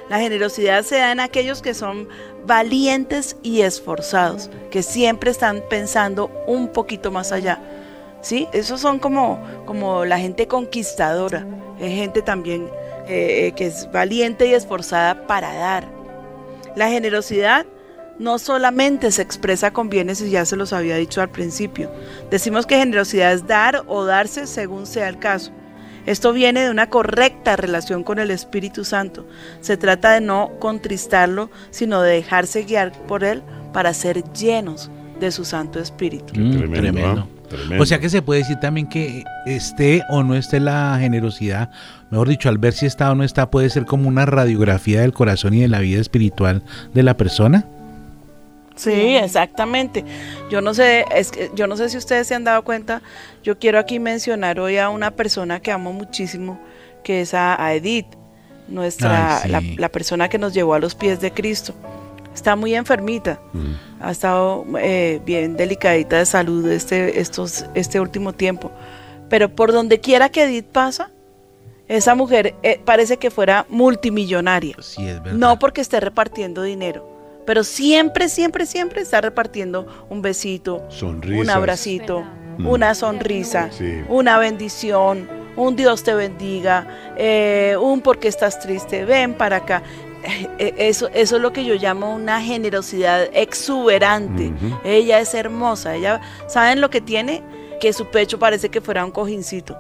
S3: La generosidad se da en aquellos que son valientes y esforzados, que siempre están pensando un poquito más allá. ¿Sí? Esos son como, como la gente conquistadora, es gente también eh, que es valiente y esforzada para dar. La generosidad no solamente se expresa con bienes, y ya se los había dicho al principio. Decimos que generosidad es dar o darse según sea el caso. Esto viene de una correcta relación con el Espíritu Santo. Se trata de no contristarlo, sino de dejarse guiar por Él para ser llenos de su Santo Espíritu.
S5: Mm,
S4: tremendo,
S5: tremendo.
S4: Tremendo.
S5: O sea que se puede decir también que esté o no esté la generosidad, mejor dicho, al ver si está o no está, puede ser como una radiografía del corazón y de la vida espiritual de la persona.
S3: Sí, exactamente. Yo no sé, es que yo no sé si ustedes se han dado cuenta. Yo quiero aquí mencionar hoy a una persona que amo muchísimo, que es a, a Edith, nuestra
S5: Ay,
S3: la,
S5: sí.
S3: la persona que nos llevó a los pies de Cristo. Está muy enfermita,
S4: Mm.
S3: ha estado eh, bien delicadita de salud este estos este último tiempo. Pero por donde quiera que Edith pasa, esa mujer eh, parece que fuera multimillonaria.
S5: Sí, es verdad.
S3: No porque esté repartiendo dinero, pero siempre, siempre, siempre está repartiendo un besito,
S4: Sonrisas.
S3: un abracito,
S4: Mm.
S3: una sonrisa,
S4: Sí.
S3: una bendición, un Dios te bendiga, eh, un porque estás triste, ven para acá. Eh, Eso, eso es lo que yo llamo una generosidad exuberante. Ella es hermosa. Ella, ¿saben lo que tiene? Que su pecho parece que fuera un cojincito.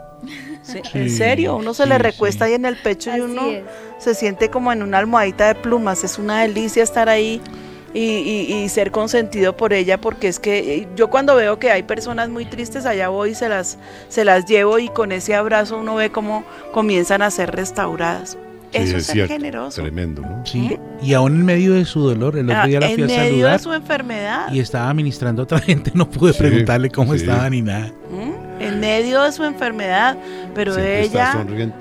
S3: Sí, En serio, uno se
S5: sí,
S3: le recuesta
S5: sí.
S3: ahí en el pecho y uno
S6: es.
S3: se siente como en una almohadita de plumas. Es una delicia estar ahí y, y- y ser consentido por ella, porque es que eh, yo cuando veo que hay personas muy tristes, allá voy y se las, se las llevo y con ese abrazo uno ve cómo comienzan a ser restauradas.
S4: Sí,
S3: Eso
S4: es
S3: es ser
S4: cierto.
S3: generoso.
S4: Tremendo, ¿no?
S5: Sí, y aún en medio de su dolor, el otro
S3: Ah,
S5: día la
S3: en
S5: fui a
S3: medio
S5: saludar
S3: de su enfermedad,
S5: y estaba ministrando a otra gente, no pude
S4: Sí,
S5: preguntarle cómo
S4: sí.
S5: estaba ni nada.
S3: ¿m? en medio de su enfermedad, pero
S4: Siempre está
S3: ella,
S4: sonriente.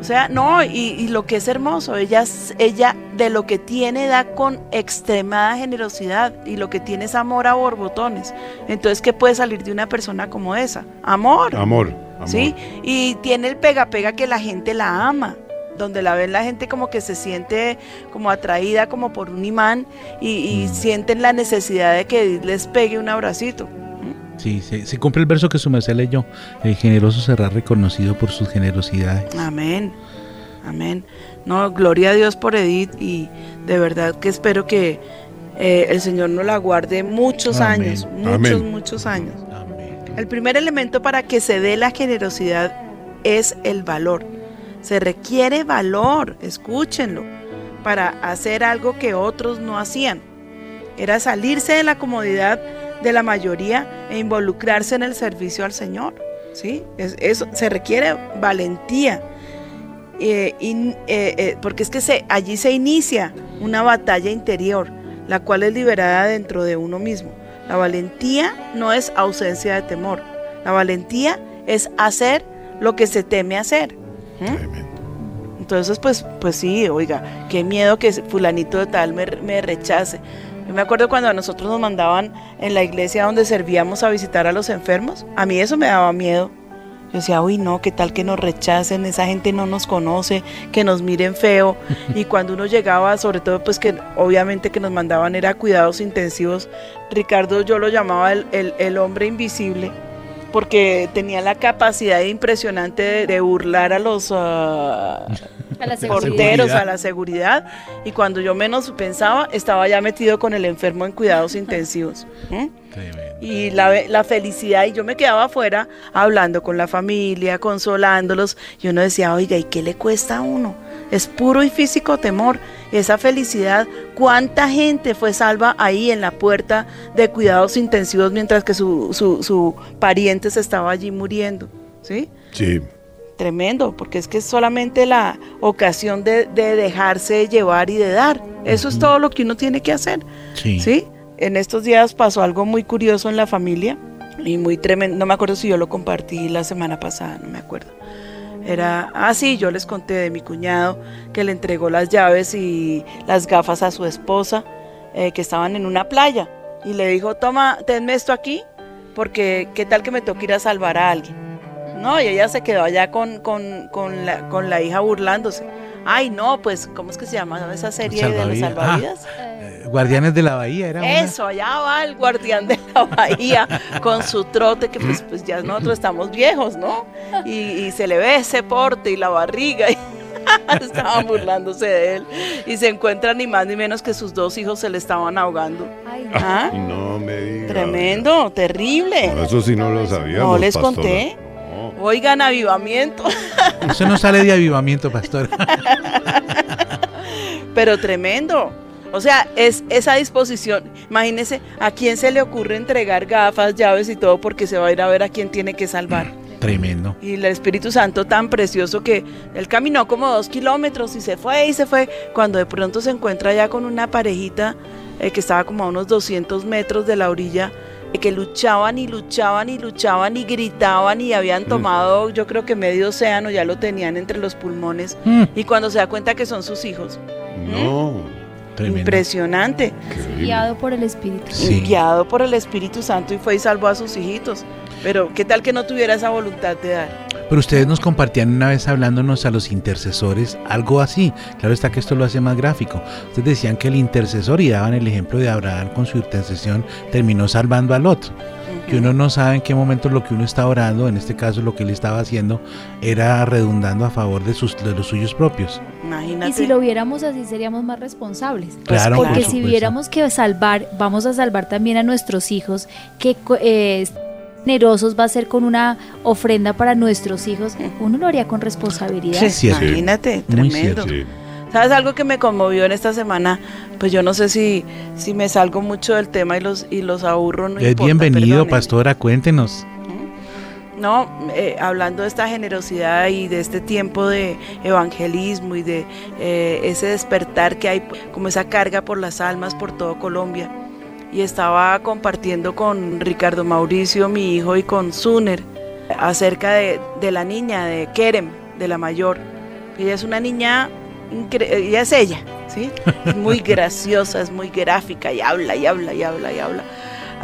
S3: o sea, no, y, y lo que es hermoso, ella, ella de lo que tiene da con extremada generosidad y lo que tiene es amor a borbotones. Entonces, ¿qué puede salir de una persona como esa? Amor.
S4: Amor, amor.
S3: ¿sí? Y tiene el pega-pega que la gente la ama, donde la ven la gente como que se siente como atraída como por un imán y, y
S5: Mm.
S3: sienten la necesidad de que les pegue un abracito.
S5: Sí, se, se cumple el verso que su merced leyó. El generoso será reconocido por sus generosidades.
S3: Amén, amén. No, gloria a Dios por Edith y de verdad que espero que eh, el Señor nos la guarde muchos
S5: Amén.
S3: años, muchos,
S4: Amén.
S3: muchos años.
S5: Amén.
S3: El primer elemento para que se dé la generosidad es el valor. Se requiere valor, escúchenlo, para hacer algo que otros no hacían. Era salirse de la comodidad de la mayoría e involucrarse en el servicio al Señor. ¿sí? Es- eso se requiere valentía. Eh, eh, eh, porque es que se, allí se inicia una batalla interior, la cual es liberada dentro de uno mismo. La valentía no es ausencia de temor. La valentía es hacer lo que se teme hacer.
S4: Tremendo.
S3: Entonces, pues, pues sí, oiga, qué miedo que fulanito de tal me, me rechace. Yo me acuerdo cuando a nosotros nos mandaban en la iglesia donde servíamos a visitar a los enfermos. A mí eso me daba miedo. Yo decía, uy, no, qué tal que nos rechacen, esa gente no nos conoce, que nos miren feo. Y cuando uno llegaba, sobre todo, pues que obviamente que nos mandaban era cuidados intensivos. Ricardo yo lo llamaba el, el- el hombre invisible, porque tenía la capacidad impresionante de, burlar a los, ah,
S6: A la seguridad.
S3: porteros a la seguridad y cuando yo menos pensaba estaba ya metido con el enfermo en cuidados intensivos. ¿m?
S5: Tremendo.
S3: Y la, la felicidad, y yo me quedaba afuera hablando con la familia, consolándolos, y uno decía, oiga, ¿y qué le cuesta a uno? Es puro y físico temor. Esa felicidad, ¿cuánta gente fue salva ahí en la puerta de cuidados intensivos mientras que su, su, su pariente se estaba allí muriendo? ¿Sí?
S4: Sí.
S3: Tremendo, porque es que es solamente la ocasión de, de dejarse llevar y de dar. Eso es todo lo que uno tiene que hacer.
S5: Sí.
S3: ¿Sí? En estos días pasó algo muy curioso en la familia y muy tremendo. No me acuerdo si yo lo compartí la semana pasada, no me acuerdo. Era, ah, sí, yo les conté de mi cuñado que le entregó las llaves y las gafas a su esposa eh, que estaban en una playa y le dijo, toma, tenme esto aquí porque qué tal que me toque ir a salvar a alguien. No, y ella se quedó allá con, con, con la, con la hija burlándose. Ay, no, pues, ¿cómo es que se llama esa serie de los
S5: Salvavidas. Ah. Eh, Guardianes de la Bahía era una-
S3: Eso, allá va el guardián de la bahía con su trote, que pues, pues ya nosotros estamos viejos, ¿no? Y, y se le ve ese porte y la barriga. Y estaban burlándose de él. Y se encuentran ni más ni menos que sus dos hijos se le estaban ahogando.
S6: Ay,
S3: ¿Ah?
S4: No me digas.
S3: Tremendo, terrible.
S4: No, eso sí no lo sabíamos.
S3: ¿No les
S4: pastora.
S3: conté? Oigan, avivamiento.
S5: Eso no sale de avivamiento, pastor.
S3: pero tremendo. O sea, es esa disposición. Imagínese a quién se le ocurre entregar gafas, llaves y todo porque se va a ir a ver a quién tiene que salvar.
S5: Tremendo.
S3: Y el Espíritu Santo tan precioso que él caminó como dos kilómetros y se fue y se fue. Cuando de pronto se encuentra ya con una parejita eh, que estaba como a unos 200 metros de la orilla, que luchaban y luchaban y luchaban y gritaban y habían tomado, yo creo que medio océano, ya lo tenían entre los pulmones.
S5: Mm,
S3: Y cuando se da cuenta que son sus hijos,
S4: No.
S5: tremendo.
S3: impresionante.
S6: Guiado por el Espíritu.
S5: Sí.
S3: guiado por el Espíritu Santo y fue y salvó a sus hijitos. Pero qué tal que no tuviera esa voluntad de dar.
S5: Pero ustedes nos compartían una vez hablándonos a los intercesores algo así. Claro está que esto lo hace más gráfico. Ustedes decían que el intercesor, y daban el ejemplo de Abraham con su intercesión, terminó salvando al otro. Que uno no sabe en qué momento lo que uno está orando, en este caso lo que él estaba haciendo, era redundando a favor de, sus, de los suyos propios.
S3: Imagínate.
S6: Y si lo viéramos así seríamos más responsables.
S5: Claro, por
S6: Porque si viéramos que salvar, vamos a salvar también a nuestros hijos, que eh, generosos va a ser con una ofrenda para nuestros hijos, uno lo haría con responsabilidad.
S3: Sí. Imagínate,
S5: Muy
S3: tremendo. ¿Sabes algo que me conmovió en esta semana? Pues yo no sé si, si me salgo mucho del tema y los, y los aburro. No
S5: es
S3: importa,
S5: bienvenido,
S3: perdónenme.
S5: pastora, cuéntenos.
S3: No, eh, hablando de esta generosidad y de este tiempo de evangelismo y de eh, ese despertar que hay, como esa carga por las almas por todo Colombia. Y estaba compartiendo con Ricardo Mauricio, mi hijo, y con Zuner acerca de, de la niña, de Kerem, de la mayor. Ella es una niña, ella es ella, ¿sí? Es muy graciosa, es muy gráfica y habla y habla y habla y habla.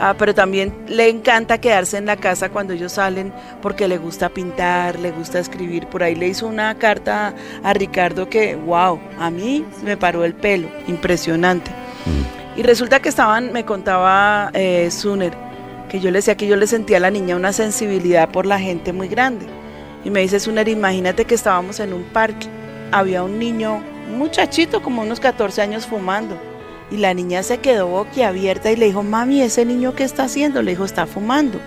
S3: Ah, pero también le encanta quedarse en la casa cuando ellos salen porque le gusta pintar, le gusta escribir. Por ahí le hizo una carta a Ricardo que, wow, a mí me paró el pelo, impresionante. Y resulta que estaban, me contaba eh, Zuner, que yo le decía que yo le sentía a la niña una sensibilidad por la gente muy grande. Y me dice Zuner, imagínate que estábamos en un parque, había un niño, un muchachito como unos 14 años fumando. Y la niña se quedó boquiabierta y le dijo, mami, ¿ese niño qué está haciendo? Le dijo, está fumando.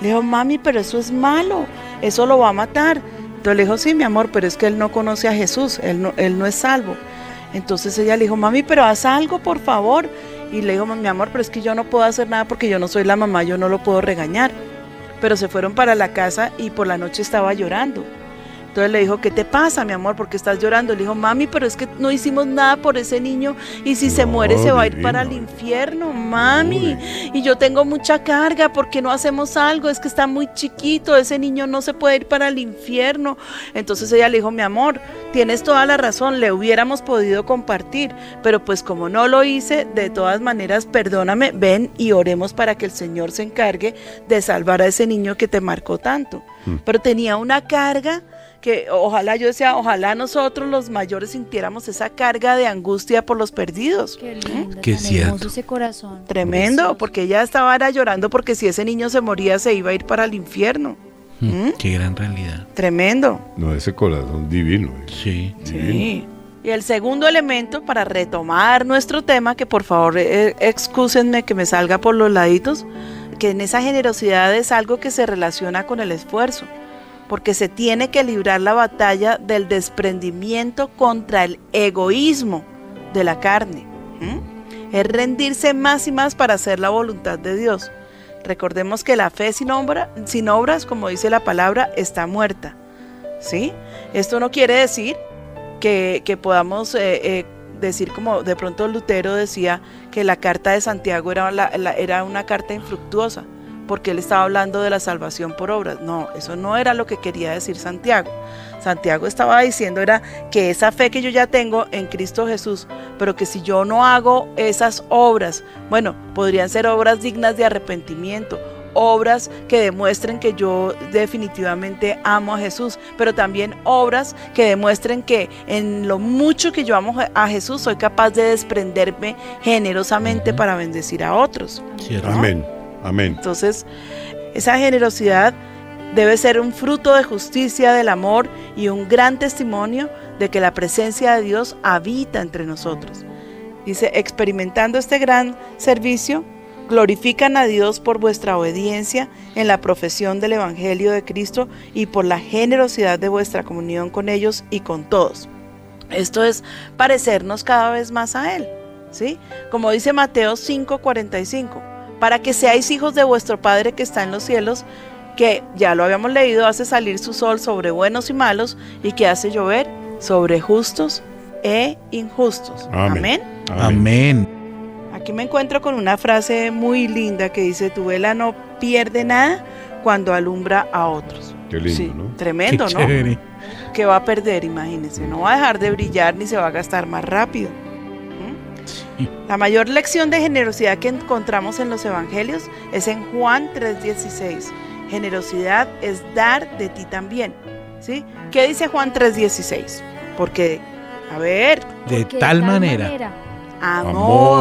S3: Le dijo, mami, pero eso es malo, eso lo va a matar. Entonces le dijo, sí, mi amor, pero es que él no conoce a Jesús, él no, él no es salvo. Entonces ella le dijo, mami, pero haz algo, por favor. Y le dijo, mi amor, pero es que yo no puedo hacer nada porque yo no soy la mamá, yo no lo puedo regañar. Pero se fueron para la casa y por la noche estaba llorando. Entonces le dijo, ¿qué te pasa, mi amor? ¿Por qué estás llorando? Le dijo, mami, pero es que no hicimos nada por ese niño y si se muere se va a ir
S4: divino.
S3: para el infierno, mami. Y yo tengo mucha carga, ¿por qué no hacemos algo? Es que está muy chiquito, ese niño no se puede ir para el infierno. Entonces ella le dijo, mi amor, tienes toda la razón, le hubiéramos podido compartir, pero pues como no lo hice, de todas maneras, perdóname, ven y oremos para que el Señor se encargue de salvar a ese niño que te marcó tanto. Pero tenía una carga que ojalá yo decía, ojalá nosotros los mayores sintiéramos esa carga de angustia por los perdidos.
S6: Qué lindo,
S5: Qué cierto.
S6: hermoso ese corazón.
S3: Tremendo,
S6: Precioso.
S3: porque ella estaba era llorando porque si ese niño se moría se iba a ir para el infierno. ¿Mm?
S5: Qué gran realidad.
S3: Tremendo.
S4: No, ese corazón divino. eh.
S5: Sí.
S4: Divino.
S3: Sí. Y el segundo elemento para retomar nuestro tema, que por favor eh, excúsenme que me salga por los laditos, que en esa generosidad es algo que se relaciona con el esfuerzo, porque se tiene que librar la batalla del desprendimiento contra el egoísmo de la carne. Es rendirse más y más para hacer la voluntad de Dios. Recordemos que la fe sin, obra, sin obras, como dice la palabra, está muerta. ¿Sí? Esto no quiere decir que, podamos eh, eh, decir como de pronto Lutero decía que la carta de Santiago era una carta infructuosa, porque él estaba hablando de la salvación por obras. No, eso no era lo que quería decir Santiago. Santiago estaba diciendo era que esa fe que yo ya tengo en Cristo Jesús, pero que si yo no hago esas obras, bueno, podrían ser obras dignas de arrepentimiento, obras que demuestren que yo definitivamente amo a Jesús, pero también obras que demuestren que en lo mucho que yo amo a Jesús soy capaz de desprenderme generosamente para bendecir a otros.
S5: Cierto.
S4: Amén. Amén.
S3: Entonces, esa generosidad debe ser un fruto de justicia, del amor y un gran testimonio de que la presencia de Dios habita entre nosotros. Dice, experimentando este gran servicio, glorifican a Dios por vuestra obediencia en la profesión del Evangelio de Cristo y por la generosidad de vuestra comunión con ellos y con todos. Esto es parecernos cada vez más a Él, ¿sí? Como dice Mateo 5:45, para que seáis hijos de vuestro Padre que está en los cielos, que ya lo habíamos leído, hace salir su sol sobre buenos y malos y que hace llover sobre justos e injustos.
S4: Amén.
S3: Amén.
S5: Amén.
S3: Aquí me encuentro con una frase muy linda que dice, tu vela no pierde nada cuando alumbra a otros.
S4: Qué lindo,
S3: Sí,
S4: ¿no?
S3: Tremendo,
S5: Qué
S3: ¿no?
S5: chévere.
S3: que va a perder, imagínense. No va a dejar de brillar ni se va a gastar más rápido. La mayor lección de generosidad que encontramos en los evangelios es en Juan 3:16. Generosidad es dar de ti también. ¿Sí? ¿Qué dice Juan 3:16? Porque, a ver,
S5: De tal manera.
S3: amó,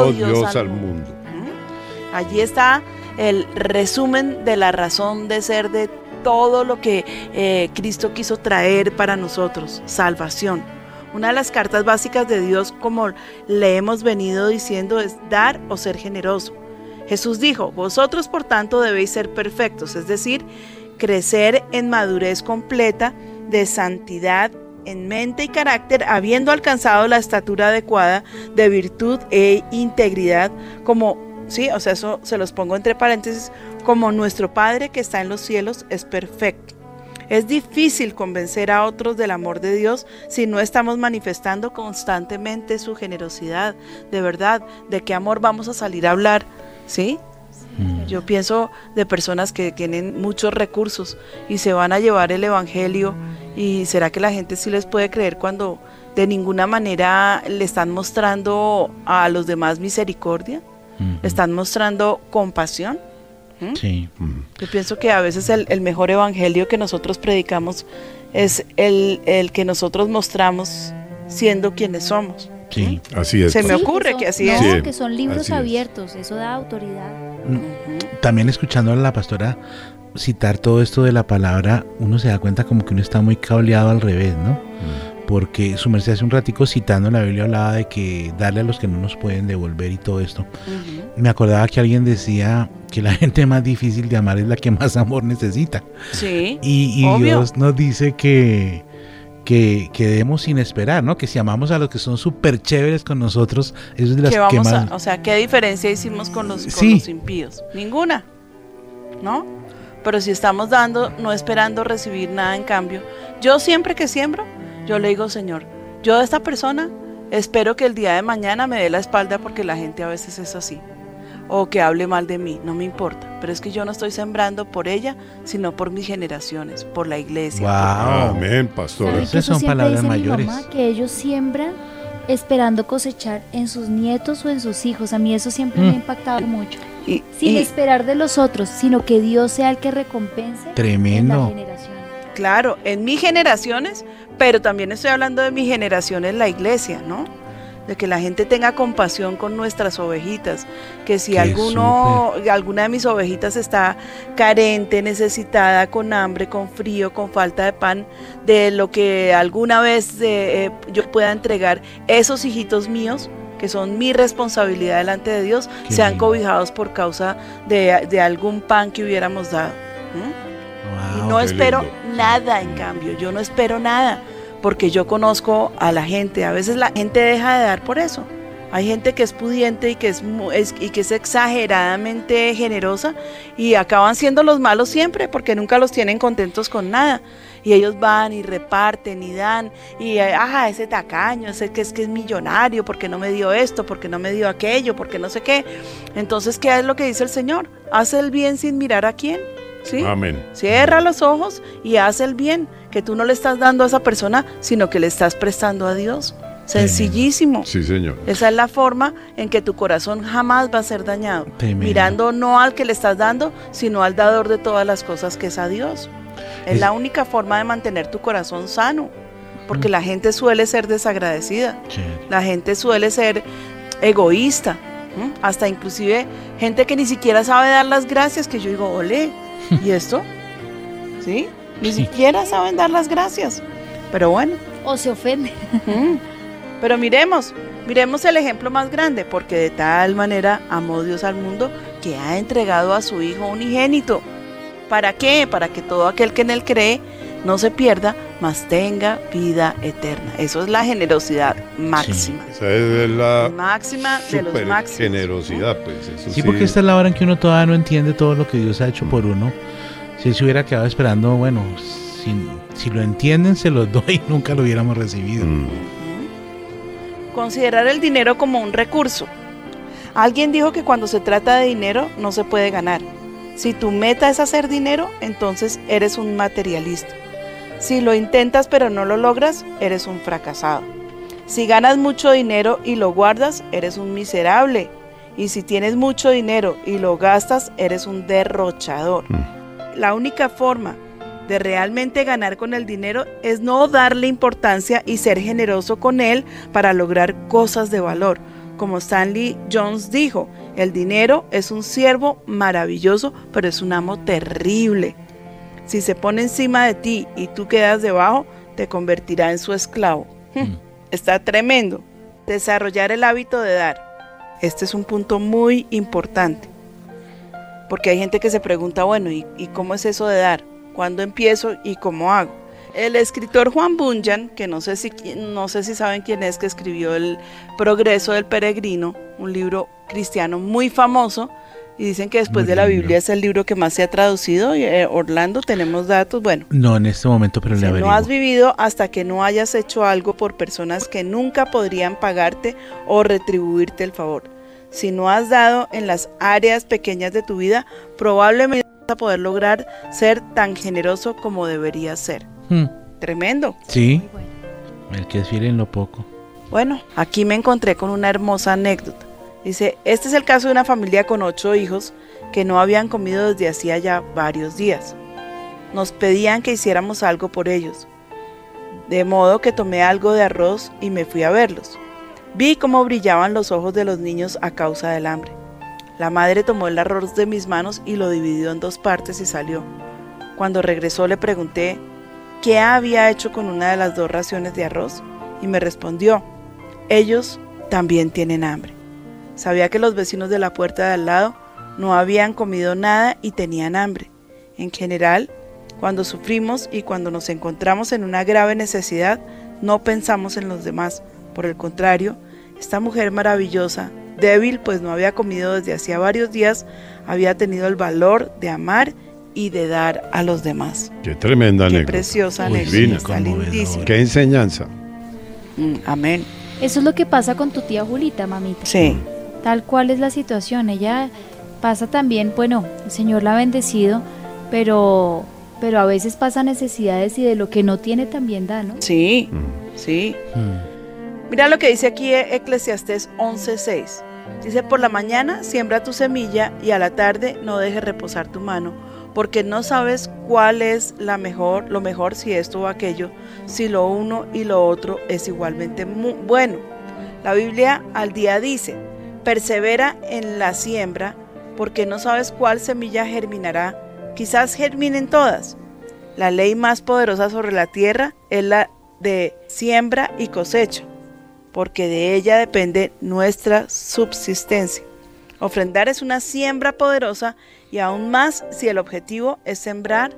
S4: Amó
S3: Dios,
S4: Dios
S3: al
S4: al
S3: mundo.
S4: mundo.
S3: ¿Mm? Allí está el resumen de la razón de ser de todo lo que eh, Cristo quiso traer para nosotros, salvación. Una de las cartas básicas de Dios, como le hemos venido diciendo, es dar o ser generoso. Jesús dijo, vosotros por tanto debéis ser perfectos, es decir, crecer en madurez completa de santidad en mente y carácter, habiendo alcanzado la estatura adecuada de virtud e integridad, como, sí, o sea, eso se los pongo entre paréntesis, como nuestro Padre que está en los cielos es perfecto. Es difícil convencer a otros del amor de Dios si no estamos manifestando constantemente su generosidad. De verdad, ¿de qué amor vamos a salir a hablar? ¿Sí?
S5: Mm.
S3: Yo pienso de personas que tienen muchos recursos y se van a llevar el Evangelio y será que la gente sí les puede creer cuando de ninguna manera le están mostrando a los demás misericordia, le están mostrando compasión.
S5: Sí.
S4: Mm.
S3: Yo pienso que a veces el, el mejor Evangelio que nosotros predicamos es el, el que nosotros mostramos siendo quienes somos.
S5: Sí.
S4: Así es.
S3: Se me ocurre
S6: son-
S3: que así
S6: no,
S3: es.
S4: Sí,
S6: que son libros
S4: así es.
S6: abiertos, eso da autoridad.
S3: Ujú.
S5: También escuchando a la pastora citar todo esto de la palabra, uno se da cuenta como que uno está muy cableado al revés, ¿no?
S4: Mm.
S5: Porque su merced hace un ratico citando la Biblia hablaba de que darle a los que no nos pueden devolver y todo esto. Me acordaba que alguien decía que la gente más difícil de amar es la que más amor necesita.
S3: Sí.
S5: Y, y
S3: Obvio.
S5: Dios nos dice que, que, que demos sin esperar, ¿no? Que si amamos a los que son súper chéveres con nosotros, eso es de las
S3: ¿Qué
S5: que
S3: vamos
S5: más...
S3: a, o sea, ¿qué diferencia hicimos con los, con
S5: Sí.
S3: los impíos? Ninguna, ¿no? Pero si estamos dando, no esperando recibir nada en cambio, yo siempre que siembro, yo le digo, Señor, yo de esta persona espero que el día de mañana me dé la espalda porque la gente a veces es así. O que hable mal de mí, no me importa. Pero es que yo no estoy sembrando por ella, sino por mis generaciones, por la iglesia.
S5: Wow.
S4: Amén, pastora.
S6: ¿Sabe
S5: Esas son
S6: siempre
S5: palabras
S6: dice mi
S5: mayores.
S6: mamá? que ellos siembran esperando cosechar en sus nietos o en sus hijos. A mí eso siempre me ha
S5: Mm.
S6: impactado mucho.
S3: Y,
S6: Sin
S3: y-
S6: esperar de los otros, sino que Dios sea el que recompense en la
S5: Tremendo.
S6: generación.
S3: Claro, en mis generaciones, pero también estoy hablando de mi generación en la iglesia, ¿no? de que la gente tenga compasión con nuestras ovejitas, que si
S5: Qué
S3: alguno, alguna de mis ovejitas está carente, necesitada, con hambre, con frío, con falta de pan, de lo que alguna vez eh, eh, yo pueda entregar, esos hijitos míos, que son mi responsabilidad delante de Dios,
S5: Qué
S3: sean
S5: lindo.
S3: cobijados por causa de, de algún pan que hubiéramos dado. ¿Mm? Y no espero
S4: lindo.
S3: nada en cambio, yo no espero nada, porque yo conozco a la gente, a veces la gente deja de dar por eso. Hay gente que es pudiente y que es- y que es exageradamente generosa y acaban siendo los malos siempre porque nunca los tienen contentos con nada. Y ellos van y reparten y dan y eh, ajá, ese tacaño, ese que es que es millonario, porque no me dio esto, porque no me dio aquello, porque no sé qué. Entonces, ¿qué es lo que dice el Señor? Haz el bien sin mirar a quién. ¿Sí?
S4: Amén.
S3: Cierra los ojos y haz el bien, que tú no le estás dando a esa persona, sino que le estás prestando a Dios. Sencillísimo.
S4: Sí, señor.
S3: Esa es la forma en que tu corazón jamás va a ser dañado.
S5: Tremendo.
S3: Mirando no al que le estás dando, sino al dador de todas las cosas que es a Dios. Es,
S5: Es-
S3: la única forma de mantener tu corazón sano, porque la gente suele ser desagradecida. La gente suele ser egoísta, hasta inclusive gente que ni siquiera sabe dar las gracias, que yo digo, ole, ¿y esto? ¿Sí? Ni
S5: Sí.
S3: siquiera saben dar las gracias. Pero bueno,
S6: O se ofende.
S3: pero miremos, miremos el ejemplo más grande, porque de tal manera amó Dios al mundo que ha entregado a su Hijo unigénito. ¿Para qué? Para que todo aquel que en él cree no se pierda, mas tenga vida eterna. Eso es la generosidad máxima.
S4: Esa es la
S3: máxima de los máximos.
S4: generosidad, pues. Eso
S5: Sí, porque esta es la hora en que uno todavía no entiende todo lo que Dios ha hecho por uno. Si él se hubiera quedado esperando, bueno, si, si lo entienden, se los doy, nunca lo hubiéramos recibido.
S4: Mm.
S3: Considerar el dinero como un recurso. Alguien dijo que cuando se trata de dinero no se puede ganar. Si tu meta es hacer dinero, entonces eres un materialista. Si lo intentas pero no lo logras, eres un fracasado. Si ganas mucho dinero y lo guardas, eres un miserable. Y si tienes mucho dinero y lo gastas, eres un derrochador. La única forma de realmente ganar con el dinero es no darle importancia y ser generoso con él para lograr cosas de valor. Como Stanley Jones dijo, el dinero es un siervo maravilloso, pero es un amo terrible. Si se pone encima de ti y tú quedas debajo, te convertirá en su esclavo.
S5: Mm.
S3: Está tremendo. Desarrollar el hábito de dar. Este es un punto muy importante. Porque hay gente que se pregunta, bueno, ¿y, y cómo es eso de dar? ¿Cuándo empiezo y cómo hago? El escritor Juan Bunyan, que no sé, si, no sé si saben quién es, que escribió El Progreso del Peregrino, un libro cristiano muy famoso, y dicen que después de la. Biblia es el libro que más se ha traducido. y, eh, Orlando, tenemos datos, bueno,
S5: No en este momento, pero le
S3: si no
S5: averiguo.
S3: has vivido hasta que no hayas hecho algo por personas que nunca podrían pagarte o retribuirte el favor. Si no has dado en las áreas pequeñas de tu vida, probablemente vas a poder lograr ser tan generoso como deberías ser.
S5: Mm,
S3: Tremendo.
S5: Sí,
S6: bueno.
S5: el que es fiel en lo poco.
S3: Bueno, aquí me encontré con una hermosa anécdota. Dice, este es el caso de una familia con ocho hijos que no habían comido desde hacía ya varios días. Nos pedían que hiciéramos algo por ellos. De modo que tomé algo de arroz y me fui a verlos. Vi cómo brillaban los ojos de los niños a causa del hambre. La madre tomó el arroz de mis manos y lo dividió en dos partes y salió. Cuando regresó le pregunté qué había hecho con una de las dos raciones de arroz y me respondió, ellos también tienen hambre. Sabía que los vecinos de la puerta de al lado no habían comido nada y tenían hambre. En general, cuando sufrimos y cuando nos encontramos en una grave necesidad, no pensamos en los demás. Por el contrario, esta mujer maravillosa, débil pues no había comido desde hacía varios días, había tenido el valor de amar y de dar a los demás.
S4: Qué tremenda
S3: Qué
S4: anécdota.
S3: preciosa
S5: Uy,
S3: anécdota, lindísima.
S4: Qué enseñanza.
S3: Mm, amén.
S6: Eso es lo que pasa con tu tía Julita, mamita.
S3: Sí.
S6: Tal cual es la situación. Ella pasa también, bueno, el Señor la ha bendecido, pero, pero a veces pasa necesidades y de lo que no tiene también da, ¿no?
S3: Sí,
S4: Mm.
S3: sí.
S5: Mm,
S3: Mira lo que dice aquí Eclesiastés 11:6. Dice, por la mañana siembra tu semilla y a la tarde no dejes reposar tu mano, porque no sabes cuál es la mejor, lo mejor si esto o aquello, si lo uno y lo otro es igualmente bueno. La Biblia al día dice, persevera en la siembra porque no sabes cuál semilla germinará. Quizás germinen todas. La ley más poderosa sobre la tierra es la de siembra y cosecha, porque de ella depende nuestra subsistencia. Ofrendar es una siembra poderosa y aún más si el objetivo es sembrar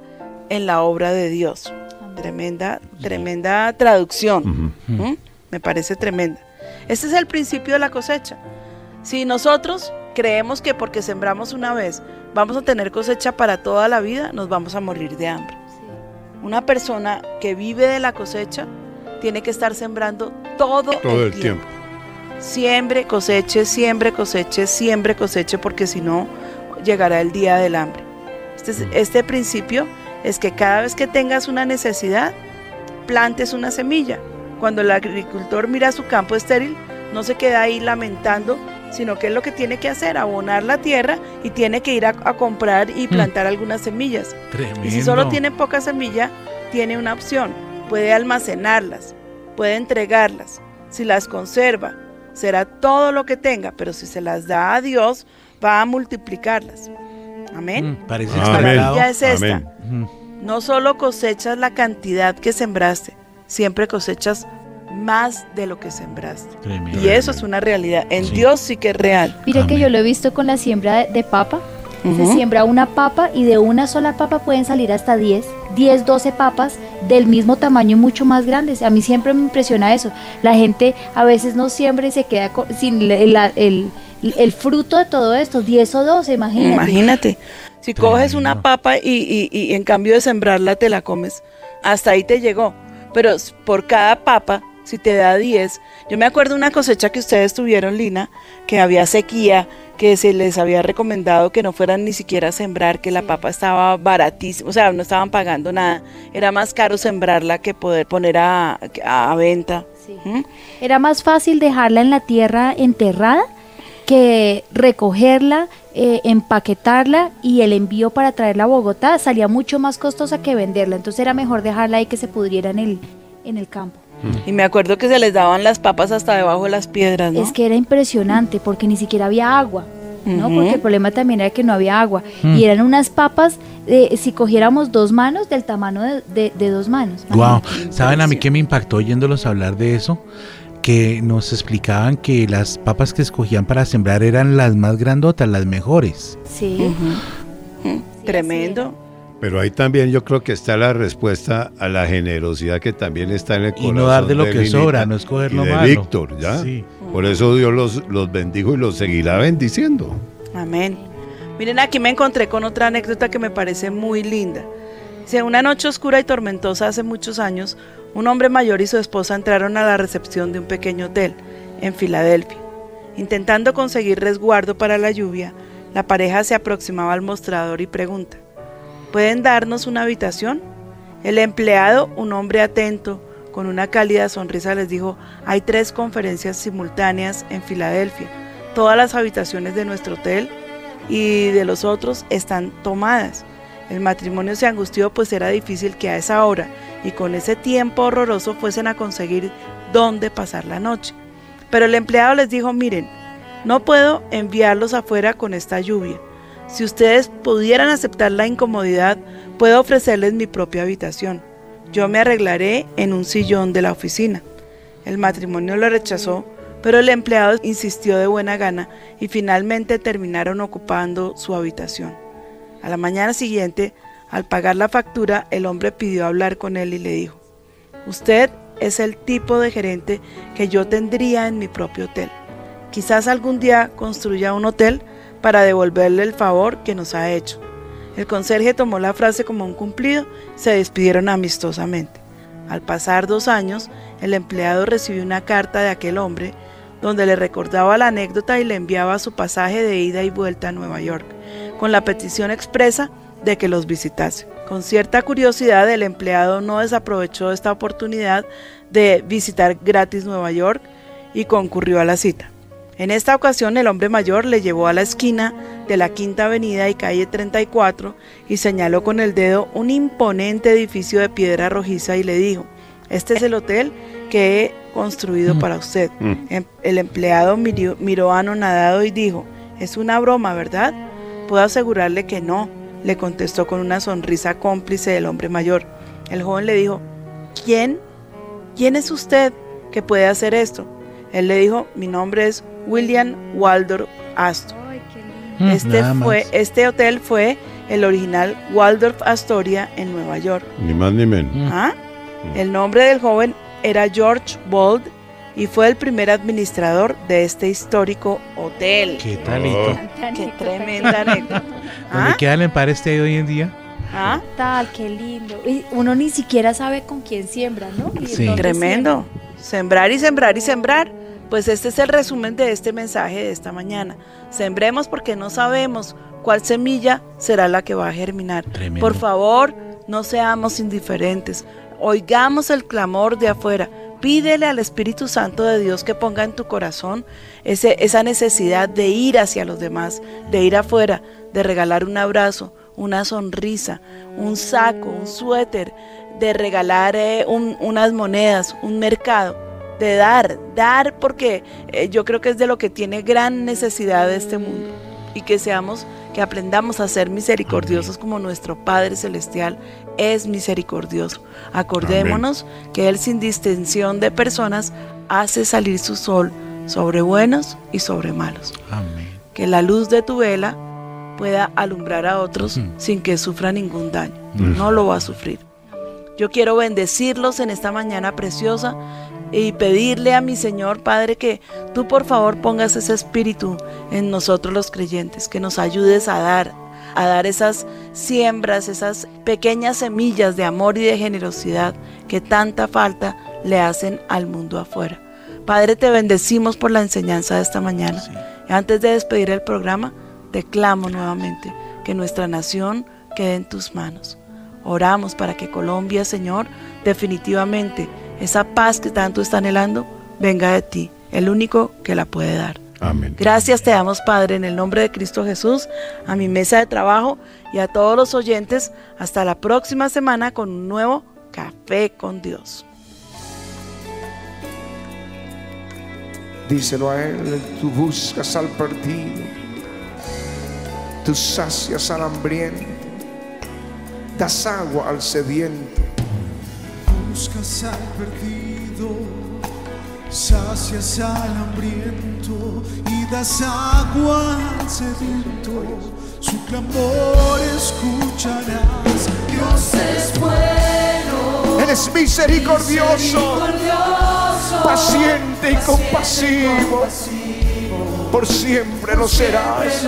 S3: en la obra de Dios. Tremenda, tremenda traducción. ¿Mm? Me parece tremenda. Este es el principio de la cosecha. Si nosotros creemos que porque sembramos una vez vamos a tener cosecha para toda la vida, nos vamos a morir de hambre. Una persona que vive de la cosecha tiene que estar sembrando todo,
S4: Todo el tiempo.
S3: Siembre, coseche, siembre, coseche, siembre, coseche, porque si no llegará el día del hambre. Este, es- este principio es que cada vez que tengas una necesidad, plantes una semilla. Cuando el agricultor mira su campo estéril, no se queda ahí lamentando, sino que es lo que tiene que hacer, abonar la tierra y tiene que ir a, a comprar y plantar algunas semillas.
S5: Tremendo.
S3: Y si solo tiene poca semilla, tiene una opción. Puede almacenarlas, puede entregarlas. Si las conserva, será todo lo que tenga, pero si se las da a Dios, va a multiplicarlas. Amén.
S5: Mm, parece
S4: Amén.
S3: La maravilla es esta.
S4: Amén.
S5: Mm,
S3: No solo cosechas la cantidad que sembraste, siempre cosechas más de lo que sembraste.
S5: tremendo.
S3: Y eso es una realidad. En
S5: Sí.
S3: Dios sí que es real.
S6: Mire que yo lo he visto con la siembra de, de papa. Se siembra una papa y de una sola papa pueden salir hasta 10, 10, 12 papas del mismo tamaño y mucho más grandes. A mí siempre me impresiona eso. La gente a veces no siembra y se queda sin el, el fruto de todo esto, 10 o 12, imagínate.
S3: Imagínate, si coges una papa y, y- y en cambio de sembrarla te la comes, hasta ahí te llegó. Pero por cada papa, si te da 10, yo me acuerdo una cosecha que ustedes tuvieron, Lina, que había sequía, que se les había recomendado que no fueran ni siquiera a sembrar, que la papa estaba baratísima, o sea, no estaban pagando nada. Era más caro sembrarla que poder poner a, a venta.
S6: Sí.
S3: ¿Mm?
S6: Era más fácil dejarla en la tierra enterrada que recogerla, eh, empaquetarla y el envío para traerla a Bogotá salía mucho más costosa que venderla. Entonces era mejor dejarla ahí que se pudriera en el, en el campo.
S3: Y me acuerdo que se les daban las papas hasta debajo de las piedras, ¿no?
S6: Es que era impresionante porque ni siquiera había agua. ¿no? Porque el problema también era que no había agua.
S5: Mm.
S6: Y eran unas papas, eh, si cogiéramos dos manos, del tamaño de, de- de dos manos.
S5: Wow. ¿Saben a mí qué me impactó oyéndolos hablar de eso? Que nos explicaban que las papas que escogían para sembrar eran las más grandotas, las mejores.
S6: Sí.
S3: Tremendo.
S4: Pero ahí también yo creo que está la respuesta a la generosidad que también está en el
S5: Y
S4: corazón
S5: no dar de lo que
S4: Linita
S5: sobra, no escoger
S4: y
S5: lo
S4: de
S5: malo.
S4: Víctor, ¿ya?
S5: Sí.
S4: Por eso Dios los, los bendijo y los seguirá bendiciendo.
S3: Amén. Miren, aquí me encontré con otra anécdota que me parece muy linda. Dice, una noche oscura y tormentosa hace muchos años, un hombre mayor y su esposa entraron a la recepción de un pequeño hotel en Filadelfia. Intentando conseguir resguardo para la lluvia, la pareja se aproximaba al mostrador y pregunta, ¿pueden darnos una habitación? El empleado, un hombre atento, con una cálida sonrisa, les dijo, hay tres conferencias simultáneas en Filadelfia. Todas las habitaciones de nuestro hotel y de los otros están tomadas. El matrimonio se angustió pues era difícil que a esa hora y con ese tiempo horroroso fuesen a conseguir dónde pasar la noche. Pero el empleado les dijo, miren, no puedo enviarlos afuera con esta lluvia. Si ustedes pudieran aceptar la incomodidad, puedo ofrecerles mi propia habitación. Yo me arreglaré en un sillón de la oficina. El matrimonio lo rechazó, pero el empleado insistió de buena gana y finalmente terminaron ocupando su habitación. A la mañana siguiente, al pagar la factura, el hombre pidió hablar con él y le dijo, Usted es el tipo de gerente que yo tendría en mi propio hotel. Quizás algún día construya un hotel para devolverle el favor que nos ha hecho. El conserje tomó la frase como un cumplido se despidieron amistosamente. Al pasar dos años, el empleado recibió una carta de aquel hombre donde le recordaba la anécdota y le enviaba su pasaje de ida y vuelta a Nueva York, con la petición expresa de que los visitase. Con cierta curiosidad, el empleado no desaprovechó esta oportunidad de visitar gratis Nueva York y concurrió a la cita. En esta ocasión el hombre mayor le llevó a la esquina de la Quinta Avenida y calle 34 y señaló con el dedo un imponente edificio de piedra rojiza y le dijo, este es el hotel que he construido para usted.
S4: Mm.
S3: Em- El empleado miró, miró anonadado y dijo, es una broma, ¿verdad? Puedo asegurarle que no, le contestó con una sonrisa cómplice del hombre mayor. El joven le dijo, ¿quién? ¿Quién es usted que puede hacer esto? Él le dijo, mi nombre es William Waldorf Astor.
S5: Mm,
S3: Este, fue, este hotel fue el original Waldorf Astoria en Nueva York.
S4: Ni más ni menos.
S5: Mm.
S3: ¿Ah? El nombre del joven era George Bold y fue el primer administrador de este histórico hotel.
S5: ¿Qué talito?
S4: Oh.
S3: Qué tremenda anécdota.
S5: ¿Dónde
S3: ¿Ah?
S5: queda el empare este hoy en día?
S3: ¿Ah?
S6: Tal, qué lindo. Y uno ni siquiera sabe con quién siembra, ¿no? Ni
S5: Sí.
S6: dónde
S3: Tremendo. Sembrar y sembrar y sembrar. Pues este es el resumen de este mensaje de esta mañana. Sembremos porque no sabemos cuál semilla será la que va a germinar.
S5: Tremendo.
S3: Por favor, no seamos indiferentes. Oigamos el clamor de afuera. Pídele al Espíritu Santo de Dios que ponga en tu corazón ese- esa necesidad de ir hacia los demás, de ir afuera, de regalar un abrazo, una sonrisa, un saco, un suéter, de regalar eh, un- unas monedas, un mercado, de dar, dar porque eh, yo creo que es de lo que tiene gran necesidad de este mundo y que seamos, que aprendamos a ser misericordiosos como nuestro Padre Celestial es misericordioso. Acordémonos que Él sin distinción de personas hace salir su sol sobre buenos y sobre malos.
S5: Amén.
S3: Que la luz de tu vela pueda alumbrar a otros
S5: Mm.
S3: sin que sufra ningún daño.
S4: Mm.
S3: No lo va a sufrir. Yo quiero bendecirlos en esta mañana preciosa y pedirle a mi Señor Padre que tú por favor pongas ese espíritu en nosotros los creyentes, que nos ayudes a dar, a dar esas siembras, esas pequeñas semillas de amor y de generosidad que tanta falta le hacen al mundo afuera. Padre, te bendecimos por la enseñanza de esta mañana.
S5: Sí.
S3: Antes de despedir el programa, te clamo nuevamente que nuestra nación quede en tus manos. Oramos para que Colombia, Señor, definitivamente esa paz que tanto está anhelando, venga de ti, el único que la puede dar.
S4: Amén.
S3: Gracias te damos, Padre, en el nombre de Cristo Jesús, a mi mesa de trabajo y a todos los oyentes. Hasta la próxima semana con un nuevo Café con Dios.
S7: Díselo a Él, tú buscas al perdido, tú sacias al hambriento, das agua al sediento.
S8: Buscas al perdido, sacias al hambriento y das agua al sediento. Su clamor escucharás. Dios es bueno,
S7: Él es misericordioso,
S1: misericordioso,
S7: paciente y compasivo. Por siempre lo serás.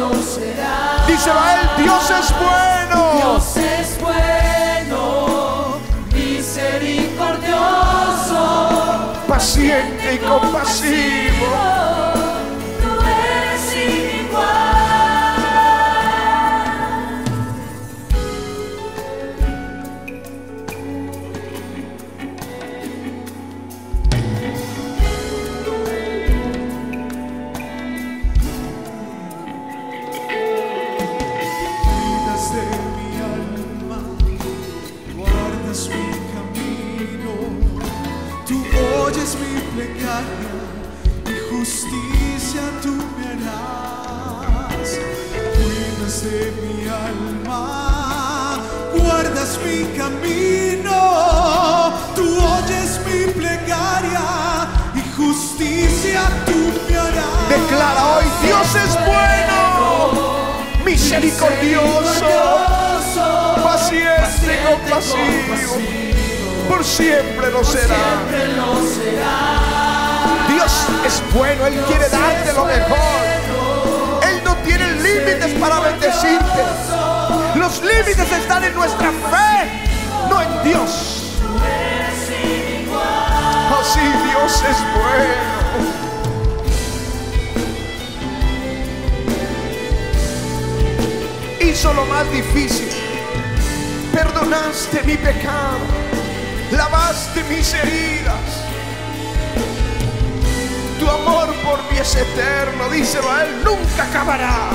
S7: Díselo a Él, Dios es bueno.
S1: Dios es bueno,
S7: Paciente y compasivo.
S8: Mi camino. Tú oyes mi plegaria y justicia tú.
S7: Declara hoy, Dios es bueno, misericordioso, paciente compasivo. Por siempre lo será. Dios es bueno, Él quiere darte lo mejor. Él no tiene límites para bendecirte. Los límites están en nuestra fe, no en Dios. Así Dios es bueno. hizo lo más difícil. Perdonaste mi pecado, lavaste mis heridas. Tu amor por mí es eterno, díselo a Él, nunca acabará.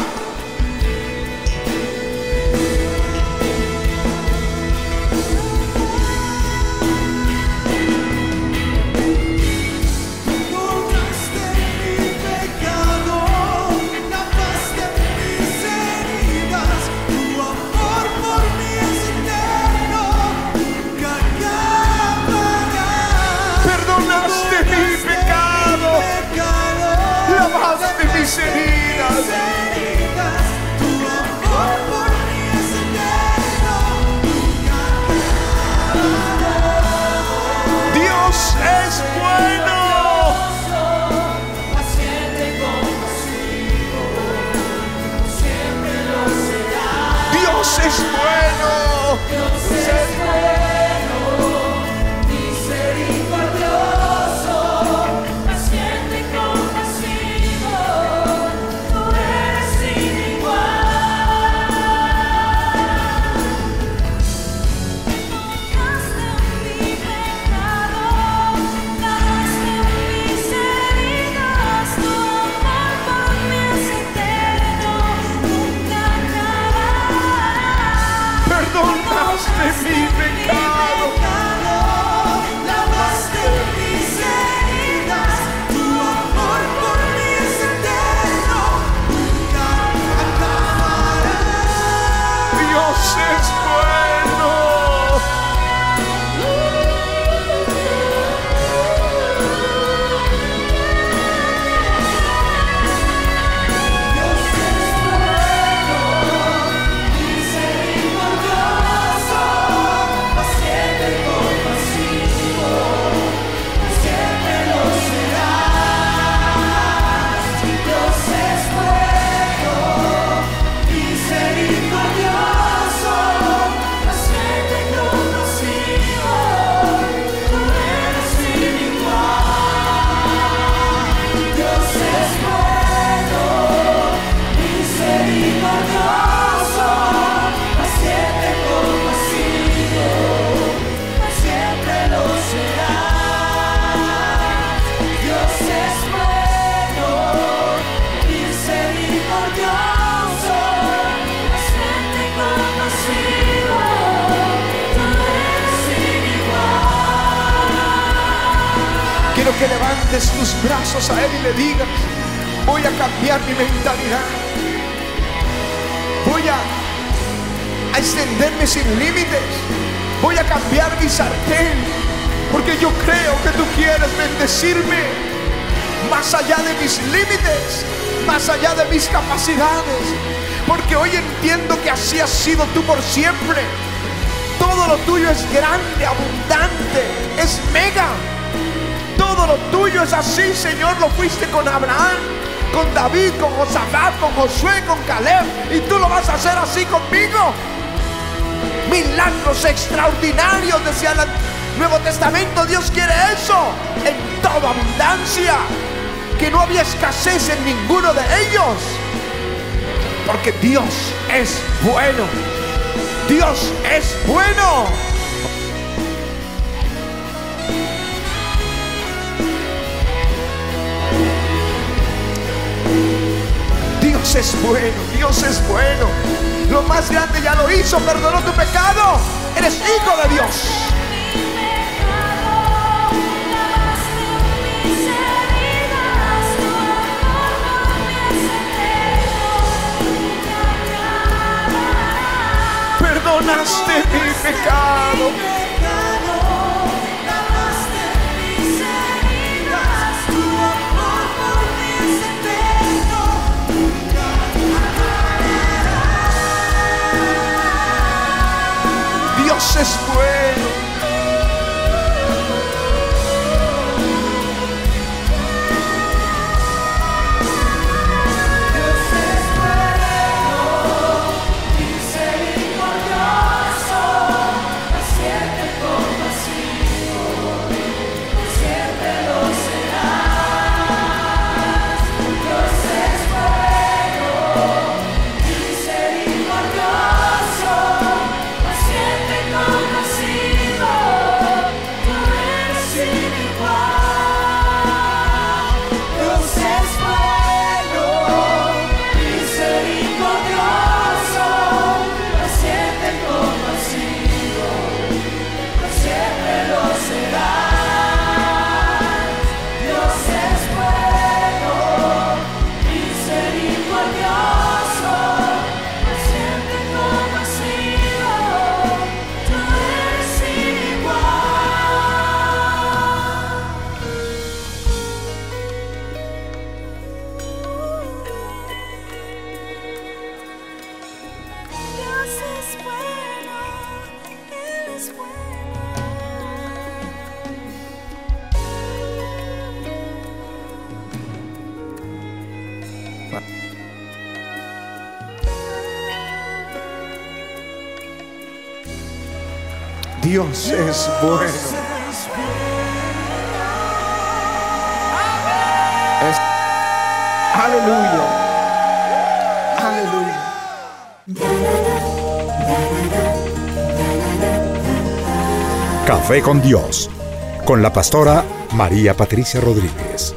S7: Mis heridas.
S8: Tu amor por.
S7: Dios es bueno. Dios es bueno. Sido tú por siempre. Todo lo tuyo es grande, abundante, es mega. Todo lo tuyo es así, Señor. Lo fuiste con Abraham, con David, con Josafat, con Josué, con Caleb. Y tú lo vas a hacer así conmigo. Milagros extraordinarios, decía el Nuevo Testamento. Dios quiere eso en toda abundancia. Que no había escasez en ninguno de ellos. Porque Dios es bueno. Dios es bueno. Dios es bueno, Dios es bueno. Lo más grande ya lo hizo, perdonó tu pecado. Eres hijo de Dios. Perdonaste mi pecado. Dios es bueno. Dios es bueno. Es- Aleluya. Aleluya.
S2: Café con Dios, con la pastora María Patricia Rodríguez.